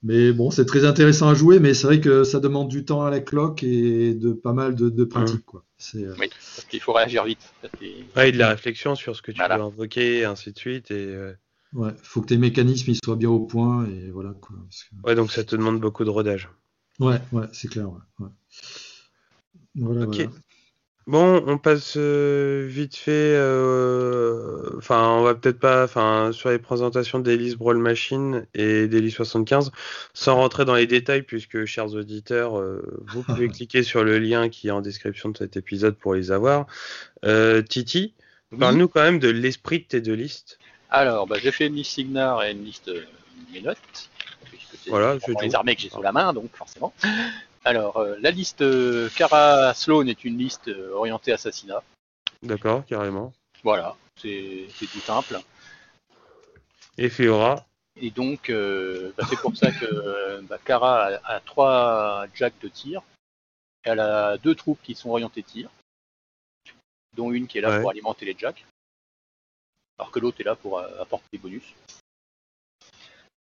Mais bon, c'est très intéressant à jouer, mais c'est vrai que ça demande du temps à la cloque et de pas mal de, de pratique. Quoi. C'est, euh, Oui, parce qu'il faut réagir vite. Ouais, et de la réflexion sur ce que tu Voilà. veux invoquer, et ainsi de suite. Et, euh, ouais, faut que tes mécanismes ils soient bien au point et voilà quoi. Parce que- ouais, donc ça te demande beaucoup de rodage. Ouais, ouais, c'est clair. Ouais, ouais. Voilà, Ok. voilà. Bon, on passe euh, vite fait. euh, Enfin, on va peut-être pas. Enfin, sur les présentations d'Elise Brawl Machine et d'Elise 75, sans rentrer dans les détails, puisque, chers auditeurs, euh, vous pouvez cliquer sur le lien qui est en description de cet épisode pour les avoir. Euh, Titi, Oui. parle-nous quand même de l'esprit de tes deux listes. Alors, bah, j'ai fait une liste Signar et une liste euh, mes notes, puisque c'est Voilà, c'est les tout. armées que j'ai sous la main, donc forcément. Alors, euh, la liste euh, Kara Sloan est une liste euh, orientée assassinat. D'accord, carrément. Voilà, c'est c'est tout simple. Et Fiora, Et donc, euh, bah, c'est pour ça que euh, bah, Kara a, a trois jacks de tir. Elle a deux troupes qui sont orientées tir, dont une qui est là Ouais. pour alimenter les jacks, alors que l'autre est là pour euh, apporter des bonus.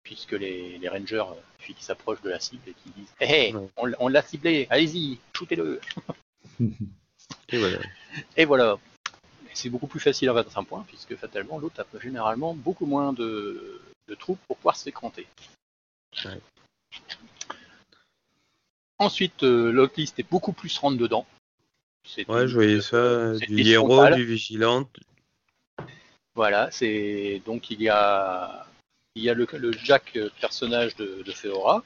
Puisque les, les rangers, euh, puis qui s'approchent de la cible et qui disent Hé, Ouais. on, l'a ciblé, allez-y, shootez-le et voilà. Et voilà. C'est beaucoup plus facile à 25 points, puisque fatalement, l'autre a généralement beaucoup moins de, de troupes pour pouvoir s'écranter. Ouais. Ensuite, euh, l'autre liste est beaucoup plus rentre dedans. Ouais, je voyais euh, ça. Du héros, du vigilant. Voilà, c'est donc il y a il y a le, le Jack euh, personnage de, de Feora,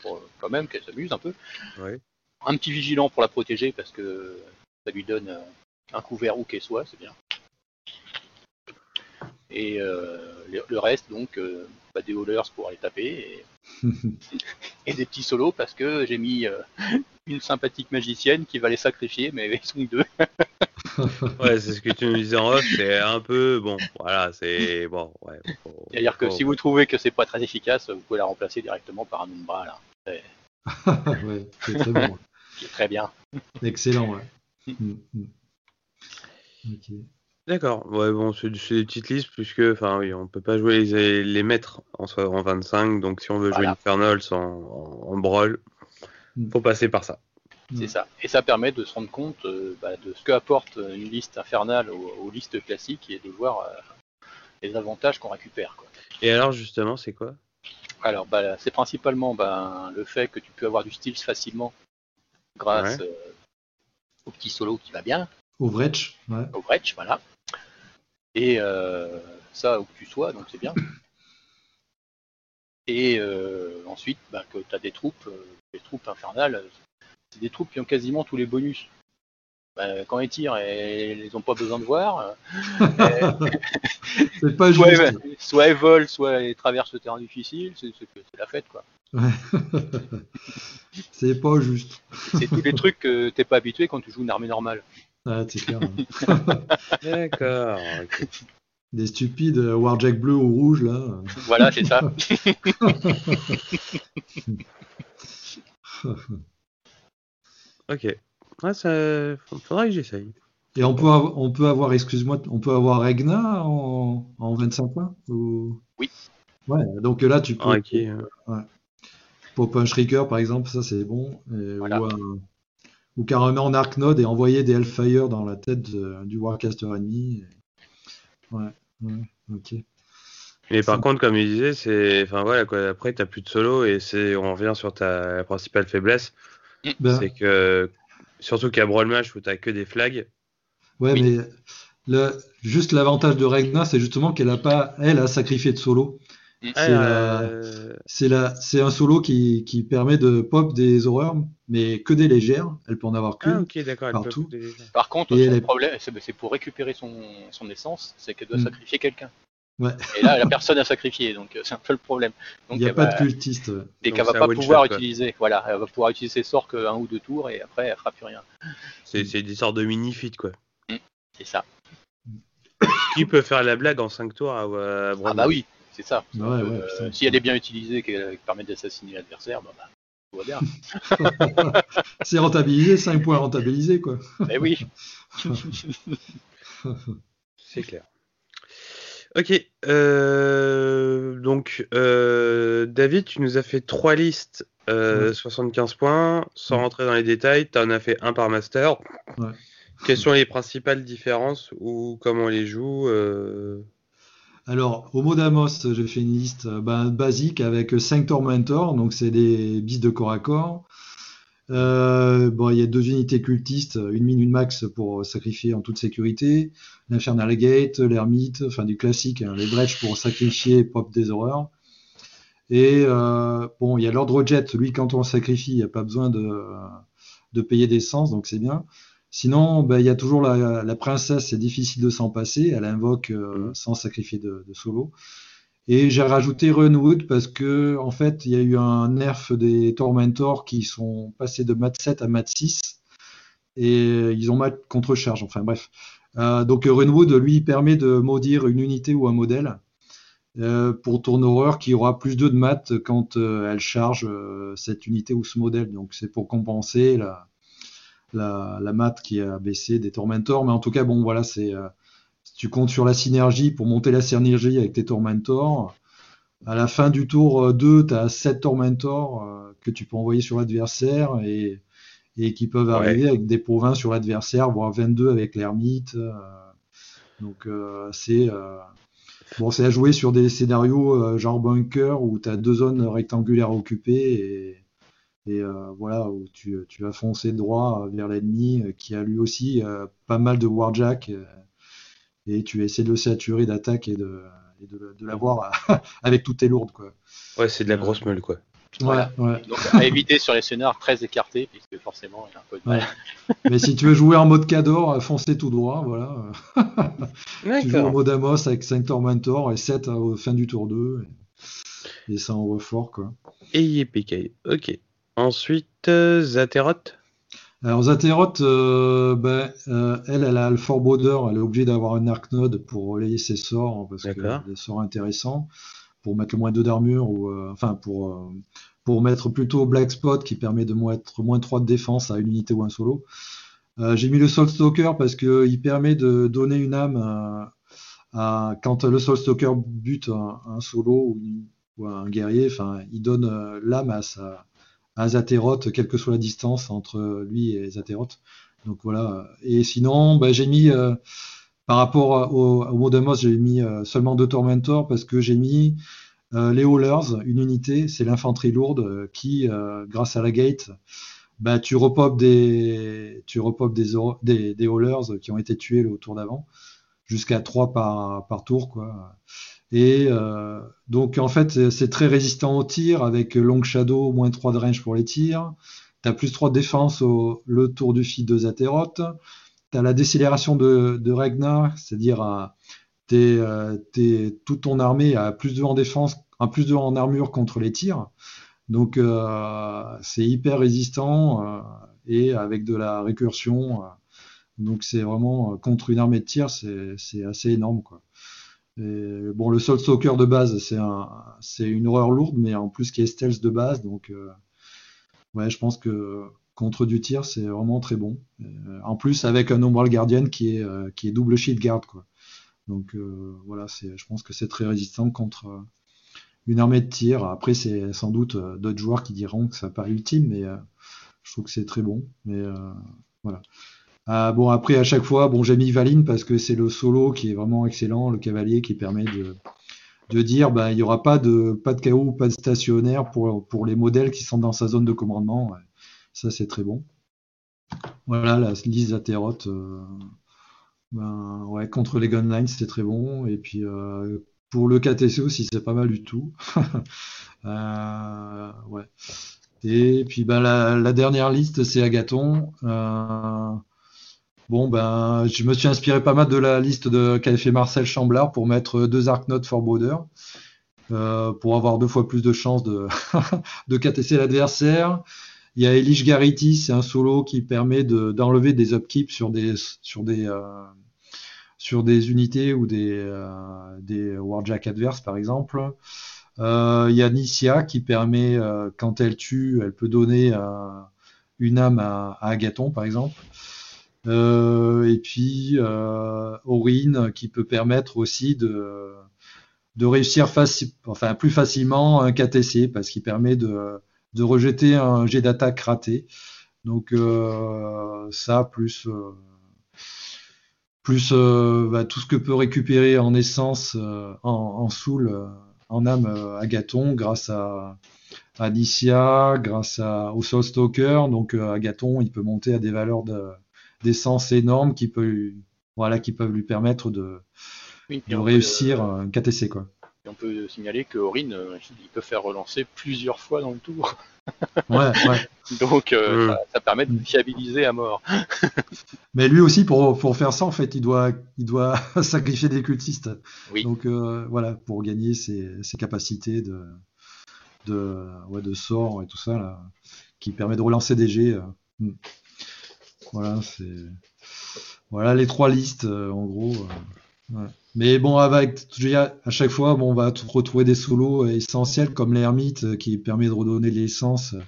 pour, quand même qu'elle s'amuse un peu. Ouais. Un petit vigilant pour la protéger parce que ça lui donne euh, un couvert où qu'elle soit, c'est bien. Et euh, le, le reste donc euh, bah, des haulers pour aller taper et, et des petits solos parce que j'ai mis euh, une sympathique magicienne qui va les sacrifier mais ils sont deux. Ouais, c'est ce que tu nous disais en off, c'est un peu bon, voilà, c'est bon, ouais. faut- C'est-à-dire que faut- si vous trouvez que c'est pas très efficace, vous pouvez la remplacer directement par un Umbra là, ouais, c'est très bon. bien. Excellent, ouais. Mm, mm. Ok. D'accord, ouais, bon, c'est c'est des petites listes, puisque, enfin, oui, on peut pas jouer les, les maîtres en, soi- en 25, donc si on veut jouer. Infernals en, en, en brawl, Mm. Faut passer par ça. C'est Mm. ça. Et ça permet de se rendre compte euh, bah, de ce que apporte une liste infernale aux, aux listes classiques et de voir euh, les avantages qu'on récupère. Quoi. Et alors, justement, c'est quoi? Alors, bah, c'est principalement bah, le fait que tu peux avoir du style facilement grâce Ouais. euh, au petit solo qui va bien, Au Vretch, ouais. au voilà. Et euh, ça, où que tu sois, donc c'est bien. Et euh, ensuite, bah, que tu as des troupes, euh, les troupes infernales, c'est des troupes qui ont quasiment tous les bonus. Bah, quand elles tirent, elles n'ont pas besoin de voir. euh, C'est pas soit, juste. elles, soit elles volent, soit elles traversent le terrain difficile, c'est la fête quoi. c'est pas juste. C'est tous les trucs que t'es pas habitué quand tu joues une armée normale. Ah, c'est clair. hein. D'accord. Des stupides euh, Warjack bleu ou rouge, là. euh. Voilà, c'est ça. Ok. Ouais, ça... faudrait que j'essaye. Et on peut, avoir, on peut avoir, excuse-moi, on peut avoir Regna en, en 25 points ou... Oui. Ouais, donc là, tu peux Ah, ok. euh, pop un Shrieker, par exemple, ça c'est bon. Et- Voilà. Ou, ou carrément en Arc Node et envoyer des Hellfire dans la tête de- du Warcaster ennemi. Et- Ouais, ouais, ok. Mais par contre, comme il disait, c'est, enfin voilà quoi. Après, t'as plus de solo et c'est, on revient sur ta principale faiblesse, Ben, c'est que surtout qu'à Brawl Match où t'as que des flags. Ouais, Oui. mais le- juste l'avantage de Regna, c'est justement qu'elle a pas, elle, à sacrifier de solo. C'est euh, c'est la- c'est un solo qui, qui permet de pop des horreurs, mais que des légères. Elle peut en avoir que. Ah ok, d'accord. elle peut Partout. des- Par contre, son est- problème, c'est pour récupérer son, son essence, c'est qu'elle doit Mm. sacrifier quelqu'un. Ouais. Et là, la personne a sacrifié, donc euh, c'est un peu le problème. Donc, Il n'y a elle pas va- de cultiste. ouais. et Donc, qu'elle va pas pouvoir shot, utiliser, voilà, elle va pouvoir utiliser ses sorts qu'un ou deux tours et après elle fera plus rien. C'est, des sortes de mini feat quoi. C'est ça. Qui peut faire la blague en 5 tours à, à Brawl Ah bah oui, c'est ça. Ouais, Euh, ouais, si elle est bien utilisée, qu'elle permet d'assassiner l'adversaire, bah, bah, tout va bien. C'est rentabilisé, 5 points rentabilisés, quoi. Mais oui. C'est clair. Ok. euh, donc, euh, David, tu nous as fait trois listes, euh, Ouais. 75 points. Sans rentrer dans les détails, tu en as fait un par master. Ouais. Quelles sont les principales différences ou comment on les joue euh, Alors, au mot d'Amos, j'ai fait une liste euh, basique avec 5 Tormentors, donc c'est des bis de corps à corps. Euh, il y a deux unités cultistes, une mine, une max pour sacrifier en toute sécurité. L'Infernal Gate, l'Ermite, enfin du classique, hein, les brèches pour sacrifier pop des horreurs. Et euh, bon, il y a l'ordre jet, lui, quand on sacrifie, il n'y a pas besoin de, de payer d'essence, donc c'est bien. Sinon, ben, il y a toujours la, la princesse, c'est difficile de s'en passer, elle invoque euh, Mhm. sans sacrifier de, de solo. Et j'ai rajouté Runwood parce que, en fait, il y a eu un nerf des Tormentors qui sont passés de mat 7 à mat 6 et ils ont mat contre charge. Enfin bref. Euh, donc Runwood, lui, permet de maudire une unité ou un modèle euh, pour ton horreur qui aura plus 2 de mat quand elle charge cette unité ou ce modèle. Donc c'est pour compenser la, la, la mat qui a baissé des Tormentors. Mais en tout cas, bon, voilà, c'est. euh, si tu comptes sur la synergie pour monter la synergie avec tes Tormentors, à la fin du tour euh, 2, tu as 7 Tormentors euh, que tu peux envoyer sur l'adversaire et, et qui peuvent Ouais. arriver avec des 20 sur l'adversaire, voire 22 avec l'ermite. euh, donc euh, c'est euh, bon, c'est à jouer sur des scénarios euh, genre bunker où tu as deux zones rectangulaires occupées et, euh, voilà où tu, tu vas foncer droit vers l'ennemi euh, qui a lui aussi euh, pas mal de warjack euh, et tu essaies de le saturer d'attaque et de, et de, de l'avoir avec toutes tes lourdes quoi. Ouais, c'est de la grosse meule, quoi. Voilà. Ouais, ouais. Donc à éviter sur les scénars très écartés, puisque forcément il y a un peu de mal. Ouais. Mais si tu veux jouer en mode Cador, foncez tout droit, voilà. Tu joues en mode Amos avec 5 Tormentors et 7 au fin du tour 2. Et, et ça envoie fort, quoi. Et YPK. Ok. Ensuite, euh, Zateroth. Alors Zateroth, euh, ben, euh, elle, elle a le forebodder, elle est obligée d'avoir un arc node pour relayer ses sorts, hein, parce que D'accord. des sorts intéressants, pour mettre le moins 2 d'armure, ou euh, enfin pour, pour mettre plutôt Black Spot qui permet de mettre moins 3 de défense à une unité ou un solo. J'ai mis le Soul Stalker parce qu'il permet de donner une âme à, à- quand le Soul Stalker bute un, un solo ou, une- ou un guerrier, enfin, il donne l'âme à sa à Zateroth, quelle que soit la distance entre lui et Zateroth. Donc voilà. Et sinon, bah, j'ai mis euh, par rapport au, d'Amos, j'ai mis euh, seulement deux Tormentors parce que j'ai mis euh, les Haulers, une unité, c'est l'infanterie lourde qui, grâce à la gate, bah, tu repopes des, tu Haulers qui ont été tués le tour d'avant, jusqu'à 3 par, par tour, quoi. Et euh, donc en fait, c'est- très résistant au tir avec Long Shadow, moins 3 de range pour les tirs. Tu as plus 3 de défense au le tour du feed de Zateroth. Tu as la décélération de, de c'est-à-dire à- euh, t'es- toute ton armée a plus de en défense, un plus de en armure contre les tirs. Donc euh, c'est hyper résistant euh, et avec de la récursion. euh, donc c'est vraiment euh, contre une armée de tir, c'est assez énorme quoi. Bon, le Soul Stalker de base, c'est un, c'est une horreur lourde, mais en plus qui est stealth de base, donc euh, ouais, je pense que contre du tir, c'est vraiment très bon. Euh, en plus, avec un Umbral Guardian qui est, euh, double shield guard, quoi. Donc voilà, je pense que c'est très résistant contre une armée de tir. Après, c'est sans doute d'autres joueurs qui diront que ça pas ultime, mais je trouve que c'est très bon. Mais voilà. Ah, bon, après, à chaque fois, bon, j'ai mis Valine parce que c'est le solo qui est vraiment excellent, le cavalier qui permet de, dire ben, il n'y aura pas de, pas de chaos pas de stationnaire pour, les modèles qui sont dans sa zone de commandement. Ça, c'est très bon. Voilà, la liste Ateroth, euh, ben, contre les gunlines, c'était très bon. Et puis, euh, pour le KTC aussi, c'est pas mal du tout. Euh. Et puis, ben, la, la dernière liste, c'est Agathon. Bon, ben, je me suis inspiré pas mal de la liste de qu'avait fait Marcel Chamblard pour mettre deux Arc Notes for Border, euh, pour avoir deux fois plus de chances de, de KTC l'adversaire. Il y a Elish Garrity, c'est un solo qui permet de- d'enlever des upkeeps sur des, sur des, euh, sur des unités ou des, euh, des Warjack adverses, par exemple. Euh, il y a Nicia qui permet, euh, quand elle tue, elle peut donner une âme à, à Agathon, par exemple. Euh, et puis euh, Aurine qui peut permettre aussi de, réussir plus facilement un KTC parce qu'il permet de, rejeter un jet d'attaque raté. Donc euh, ça, plus, euh, euh, bah, tout ce que peut récupérer en essence, euh, en, soul, euh, en âme euh, Agathon grâce à, Nicia, grâce au Soul Stalker. Donc euh, Agathon, il peut monter à des valeurs de- d'essence énormes qui, peut, lui- voilà, qui peuvent lui permettre de, Oui, réussir euh, un KTC. Quoi. et on peut signaler que Aurine, euh, il peut faire relancer plusieurs fois dans le tour. Ouais, ouais. Donc euh, Mm. ça, ça permet de fiabiliser à mort. Mais lui aussi, pour, pour faire ça, en fait, il doit, il doit sacrifier des cultistes. Oui. Donc euh, voilà, pour gagner ses, ses capacités de, de, ouais, de sort et tout ça, là, qui permet de relancer des jets. euh. Voilà, c'est. Voilà les trois listes, euh, en gros. euh. Mais bon, avec, à chaque fois, bon, on va retrouver des solos essentiels comme l'ermite euh, qui permet de redonner l'essence euh,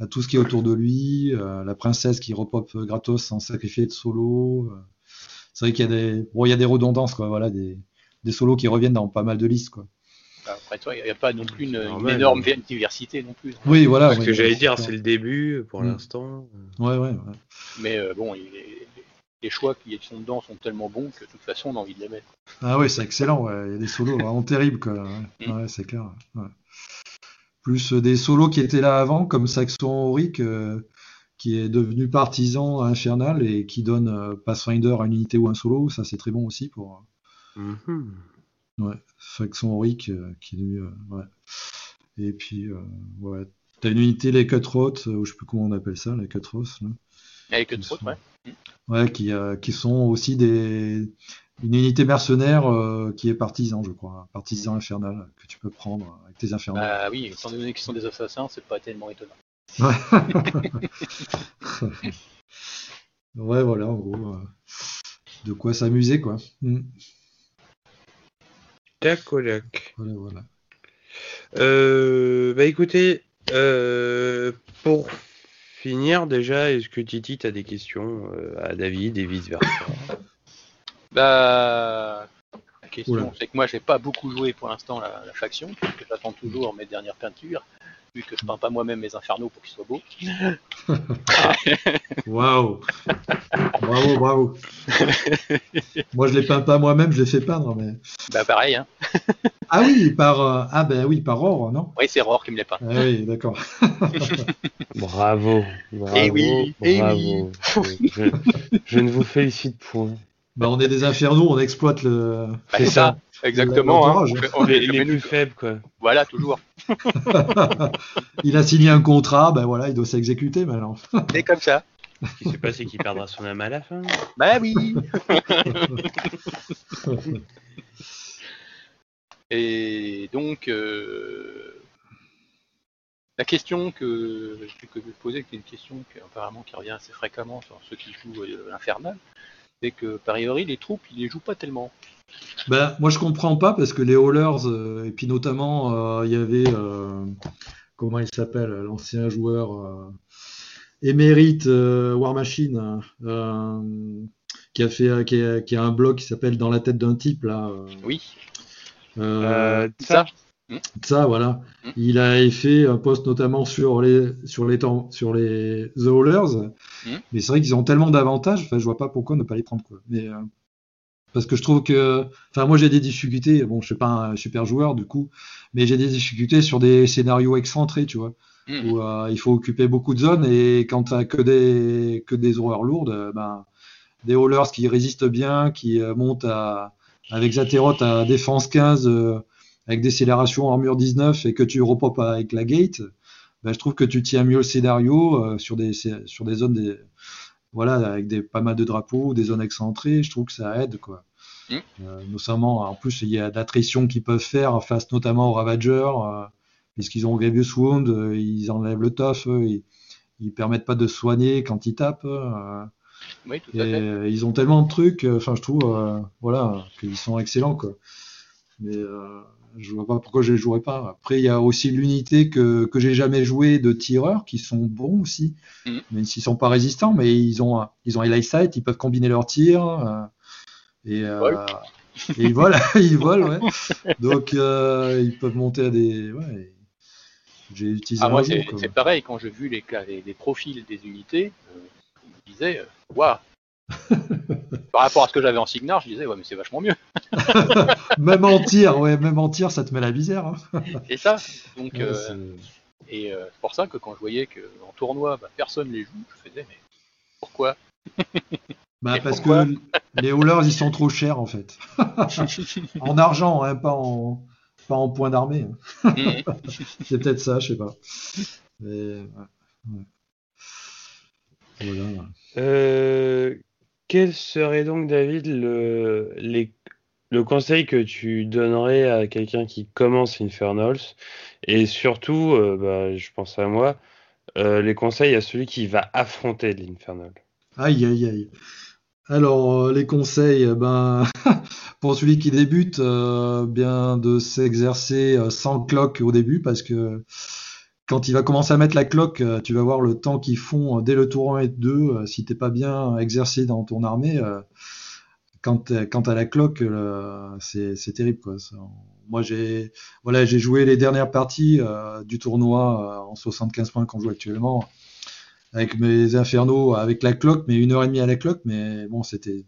à tout ce qui est autour de lui, euh, la princesse qui repop euh, gratos sans sacrifier de solo. euh. C'est vrai qu'il y a des, bon, il y a des redondances, quoi, voilà, des, des solos qui reviennent dans pas mal de listes, quoi. Après toi, il n'y a pas non plus une, énorme diversité non plus. Oui, voilà. Ce oui, que j'allais oui, dire, c'est le début pour Mm. l'instant. Ouais, ouais, ouais. Mais euh, bon, il est- les choix qui sont dedans sont tellement bons que de toute façon, on a envie de les mettre. Ah ouais, c'est excellent, ouais. Il y a des solos vraiment terribles, quoi. Ouais, Mm. Ouais, c'est clair. ouais. Plus euh, des solos qui étaient là avant, comme Saxon Auric, euh, qui est devenu partisan à infernal et qui donne euh, Pathfinder à une unité ou un solo. Ça, c'est très bon aussi pour Mhm. Ouais, Saxon Auric, euh, qui est devenu. euh, ouais. Et puis, euh, ouais. T'as une unité, les Cutthroats, ou je sais plus comment on appelle ça, les Cutthroats, là. Avec Ils trop, sont- ouais. Ouais, qui, qui sont aussi des une unité mercenaire euh, qui est partisan, je crois, partisan infernal que tu peux prendre avec tes infernaux. Bah oui, étant donné qu'ils sont des assassins, c'est pas tellement étonnant. ouais, voilà, en gros, euh, de quoi s'amuser, quoi. Mm. Tac au lac. Voilà, voilà. Euh, bah écoutez, euh, pour finir déjà, est-ce que Titi t'as des questions euh, à David et vice versa Bah, la question, c'est que moi, j'ai pas beaucoup joué pour l'instant la, la faction, puisque j'attends toujours mes dernières peintures, vu que je peins pas moi-même mes infernaux pour qu'ils soient beaux. Waouh Bravo, bravo Moi, je les peins pas moi-même, je les fais peindre, mais... Bah pareil, hein. Ah oui, par... euh, Ah ben oui, par or, non? Oui, c'est Roar qui me les peint. Ah oui, d'accord. Bravo, bravo, Eh oui, eh bravo. Je, je ne vous félicite point. Bah, on est des infernaux, on exploite le... Bah, C'est c'est ça, exactement. Hein. On fait- on Les, fait- les mais plus faibles, quoi. Voilà, toujours. il a signé un contrat, ben voilà, il doit s'exécuter maintenant. C'est comme ça. Ce qui s'est passé, qu'il perdra son âme à la fin. Bah oui. Et donc, euh, la question que, que je vais poser, qui est une question qui, apparemment qui revient assez fréquemment sur ceux qui jouent euh, l'Infernal, c'est que, par priori, les troupes, ils les jouent pas tellement. Ben, moi, je comprends pas parce que les Hallers, euh, et puis notamment, euh, il y avait, euh, comment il s'appelle, l'ancien joueur euh, émérite euh, War Machine, euh, qui a fait, qui a, qui a un blog qui s'appelle Dans la tête d'un type là. euh, Oui, euh, Ça, voilà. Mm. Il a fait un post notamment sur les sur les temps sur les The Hallers, Mm. mais c'est vrai qu'ils ont tellement d'avantages. Enfin, je vois pas pourquoi ne pas les prendre quoi. Mais euh, parce que je trouve que, enfin, moi j'ai des difficultés. Bon, je suis pas un super joueur du coup, mais j'ai des difficultés sur des scénarios excentrés, tu vois, Mhm. où euh, il faut occuper beaucoup de zones et quand t'as que des que des horreurs lourdes, euh, ben des Hallers qui résistent bien, qui euh, montent à avec Zaterot à défense 15 euh, avec décélération armure 19 et que tu repopes avec la gate, ben, je trouve que tu tiens mieux le scénario euh, sur des sur des zones des voilà avec des pas mal de drapeaux, des zones excentrées, je trouve que ça aide quoi. Mm. Euh, notamment en plus il y a d'attrition qu'ils peuvent faire face notamment aux Ravagers euh, puisqu'ils ont Grievous Wound, euh, ils enlèvent le tough, eux, ils, ils permettent pas de soigner quand ils tapent. Oui, tout et à fait. ils ont tellement de trucs, enfin je trouve, voilà, qu'ils sont excellents quoi. Mais euh, je vois pas pourquoi je les jouerais pas. Après, il y a aussi l'unité que, que j'ai jamais joué de tireurs qui sont bons aussi, Mhm. même s'ils sont pas résistants, mais ils ont ils ont sight, ils peuvent combiner leurs tirs euh, et, euh, et ils volent, ils volent, ouais. Donc euh, ils peuvent monter à des. Ouais, j'ai utilisé Ah, moi, c'est pareil, quand j'ai vu les, les, les profils des unités, je me disais, waouh Par rapport à ce que j'avais en Signar, je disais, ouais, mais c'est vachement mieux. Même en tir, ouais, même en tir, ça te met la misère. hein. Et ça, donc, Ouais, euh, c'est- et euh, c'est pour ça que quand je voyais qu'en tournoi, bah, personne les joue, je faisais, mais pourquoi? Bah, Et parce pourquoi? que les haulers, ils sont trop chers en fait. En argent, hein, pas en pas en points d'armée. hein. Mhm. C'est peut-être ça, je sais pas. Mais, ouais, ouais. Voilà. Euh, quel serait donc, David, le, le conseil que tu donnerais à quelqu'un qui commence Infernals? Et surtout, euh, bah, je pense à moi, euh, les conseils à celui qui va affronter l'Infernal. Aïe, aïe, aïe. Alors, euh, les conseils, eh ben, pour celui qui débute, bien de s'exercer sans cloque au début, parce que quand il va commencer à mettre la cloque, euh, tu vas voir le temps qu'ils font euh, dès le tour 1 et 2, euh, si t'es pas bien exercé dans ton armée, quand, quand t'as la cloque, c'est terrible, quoi. Moi, j'ai joué les dernières parties du tournoi en 75 points qu'on joue actuellement avec mes infernaux, avec la cloque, mais une heure et demie à la cloque, mais bon, c'était.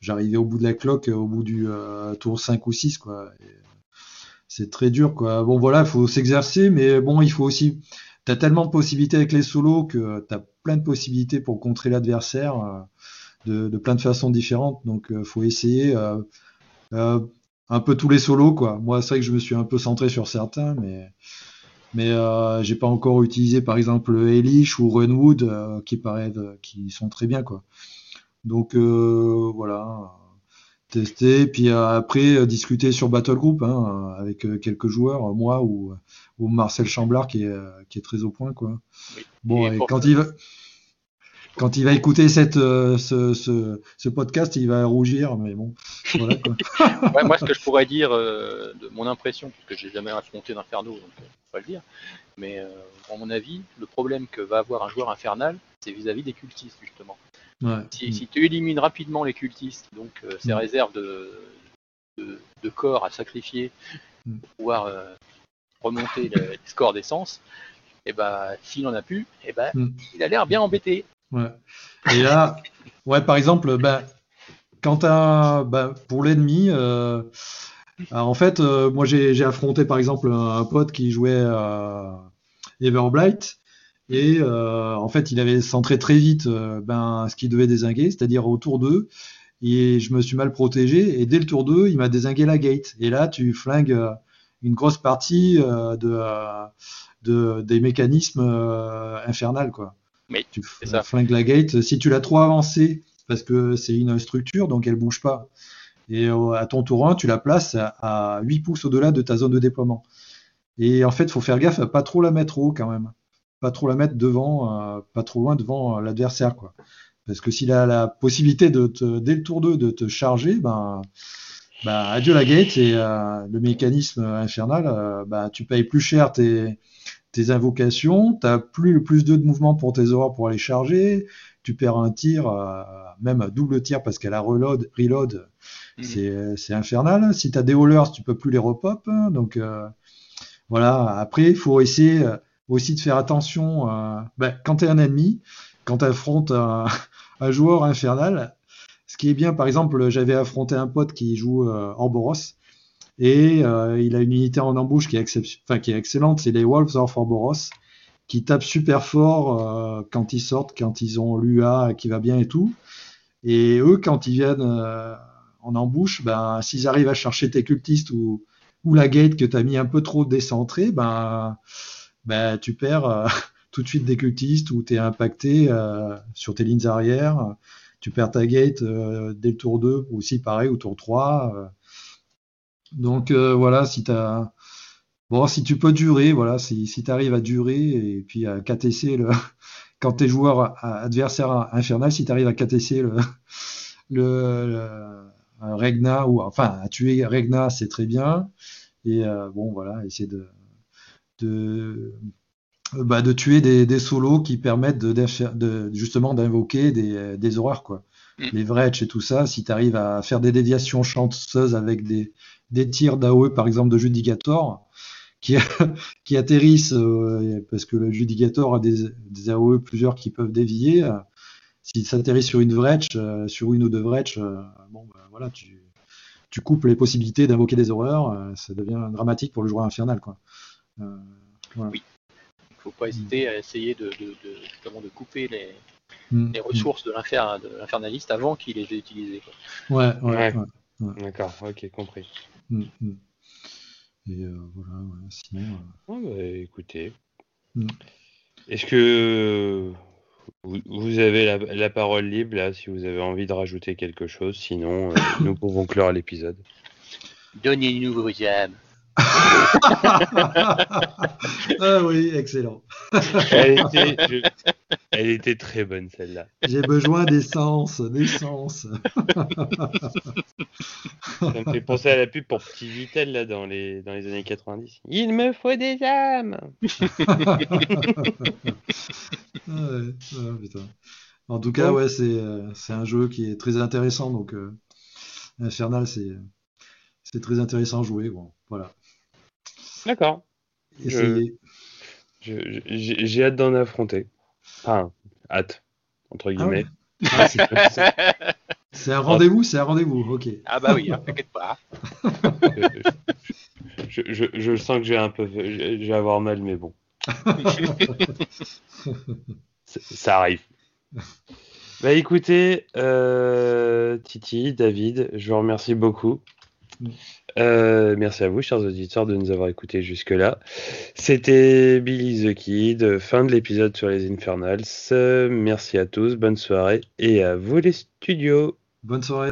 J'arrivais au bout de la cloque, au bout du tour 5 ou 6, quoi. C'est très dur, quoi. Bon, voilà, il faut s'exercer, mais bon, il faut aussi. T'as tellement de possibilités avec les solos que t'as plein de possibilités pour contrer l'adversaire euh, de, plein de façons différentes. Donc, euh, faut essayer euh, un peu tous les solos, quoi. Moi, c'est vrai que je me suis un peu centré sur certains, mais mais j'ai pas encore utilisé par exemple Elish ou Runwood qui paraissent qui sont très bien quoi. Donc voilà, tester puis euh, après euh, discuter sur Battle Group hein, avec euh, quelques joueurs, moi ou, ou Marcel Chamblard qui est qui est très au point quoi. Oui. Bon Et et pour quand il va quand il va écouter cette, ce, ce, ce podcast, il va rougir, mais bon, voilà quoi. Ouais, moi, ce que je pourrais dire euh, de mon impression, parce que j'ai jamais affronté d'inferno, donc euh, faut pas le dire, mais euh, à mon avis, le problème que va avoir un joueur infernal, c'est vis-à-vis des cultistes, justement. Ouais. Si, si tu élimines rapidement les cultistes, donc euh, ces Mm. réserves de, de, de corps à sacrifier Mm. pour pouvoir euh, remonter le, les scores d'essence, et ben s'il en a plus, et ben Mm. il a l'air bien embêté. Ouais. Et là, ouais, par exemple, ben, quand t'as, ben, pour l'ennemi, euh, en fait, moi j'ai j'ai affronté par exemple un, un pote qui jouait à Everblight et euh, en fait il avait centré très vite euh, ben, ce qu'il devait désinguer, c'est-à-dire au tour 2 et je me suis mal protégé. Et dès le tour 2 il m'a désingué la gate. Et là tu flingues euh, une grosse partie de, de- des mécanismes infernales quoi. Oui, tu ça. flingues la gate. Si tu l'as trop avancée parce que c'est une structure donc elle bouge pas. Et à ton tour 1 tu la places à, à 8 pouces au-delà de ta zone de déploiement. Et en fait faut faire gaffe à pas trop la mettre haut quand même pas trop la mettre devant euh, pas trop loin devant euh, l'adversaire quoi parce que s'il a la possibilité de te, dès le tour 2 de te charger ben bah, adieu la gate et euh, le mécanisme infernal, bah, tu payes plus cher tes, tes invocations, tu plus le plus 2 de mouvement pour tes aurores pour aller charger, tu perds un tir, euh, même double tir parce qu'elle a reload, reload, Mhm. c'est infernal. Si tu as des haulers, tu peux plus les repop. hein, donc euh, voilà, après, il faut essayer aussi de faire attention euh, ben, quand tu es un ennemi, quand tu affrontes un, un joueur infernal. Ce qui est bien, par exemple, j'avais affronté un pote qui joue euh, Orboros et euh, il a une unité en embouche qui est, enfin, qui est excellente, c'est les Wolves of Orboros qui tapent super fort euh, quand ils sortent, quand ils ont l'UA qui va bien et tout. Et eux, quand ils viennent euh, en embouche, ben, s'ils arrivent à chercher tes cultistes ou, ou la gate que tu as mis un peu trop décentrée, ben, ben, tu perds euh, tout de suite des cultistes ou tu es impacté euh, sur tes lignes arrière. Tu perds ta gate euh, dès le tour 2, ou aussi pareil, au tour 3. euh. Donc voilà, si tu Bon, si tu peux durer, voilà, si, si tu arrives à durer et puis à KTC le, quand t'es joueur à- adversaire infernal, si tu arrives à KTC le, le, Regna ou enfin à tuer Regna, c'est très bien. Et bon, voilà, essayer de de, bah, de tuer des, des, solos qui permettent de, de justement d'invoquer des, des, horreurs quoi. Mm. Les Vretch et tout ça, si tu arrives à faire des déviations chanceuses avec des, des tirs d'AOE par exemple de Judicator, qui, qui atterrissent euh, parce que le Judicator a des, des, AOE plusieurs qui peuvent dévier. Euh, S'il s'atterrit sur une Vretch, euh, sur une ou deux Vretch, bon, bah, voilà, tu, tu coupes les possibilités d'invoquer des horreurs, ça devient dramatique pour le joueur infernal. Quoi. Voilà. Oui. Il ne faut pas hésiter à essayer de, de, de, justement de couper les, mm. les ressources de l'infernaliste avant qu'il les ait utilisées. Quoi. Ouais, ouais, ouais. ouais. D'accord, ok, compris. Mm, mm. Et euh, voilà, ouais, sinon. Euh... Oh, bah, écoutez. Mm. Est-ce que vous, vous avez la, la, parole libre là, si vous avez envie de rajouter quelque chose? Sinon, euh, nous pouvons clore l'épisode. Donnez-nous vos âmes. ah oui, excellent. Elle était, je, elle était très bonne celle-là. J'ai besoin d'essence, d'essence. Ça me fait penser à la pub pour Petit Vitel là dans les dans les années 90. Il me faut des âmes. ah ouais, ah, putain. En tout cas, ouais, c'est euh, un jeu qui est très intéressant donc euh, Infernal c'est c'est très intéressant à jouer. Bon, voilà. D'accord. J'ai je, hâte d'en affronter. Enfin, hâte, entre guillemets. Ah ouais. ah, c'est un rendez-vous, c'est un rendez-vous, ok. Ah bah oui, hein, t'inquiète pas. je, je, je, sens que j'ai un peu, je vais avoir mal, mais bon. ça arrive. Bah écoutez, euh, Titi, David, je vous remercie beaucoup. Euh, merci à vous, chers auditeurs, de nous avoir écoutés jusque-là. C'était Billy the Kid, fin de l'épisode sur les Infernals. Merci à tous, bonne soirée et à vous les studios. Bonne soirée.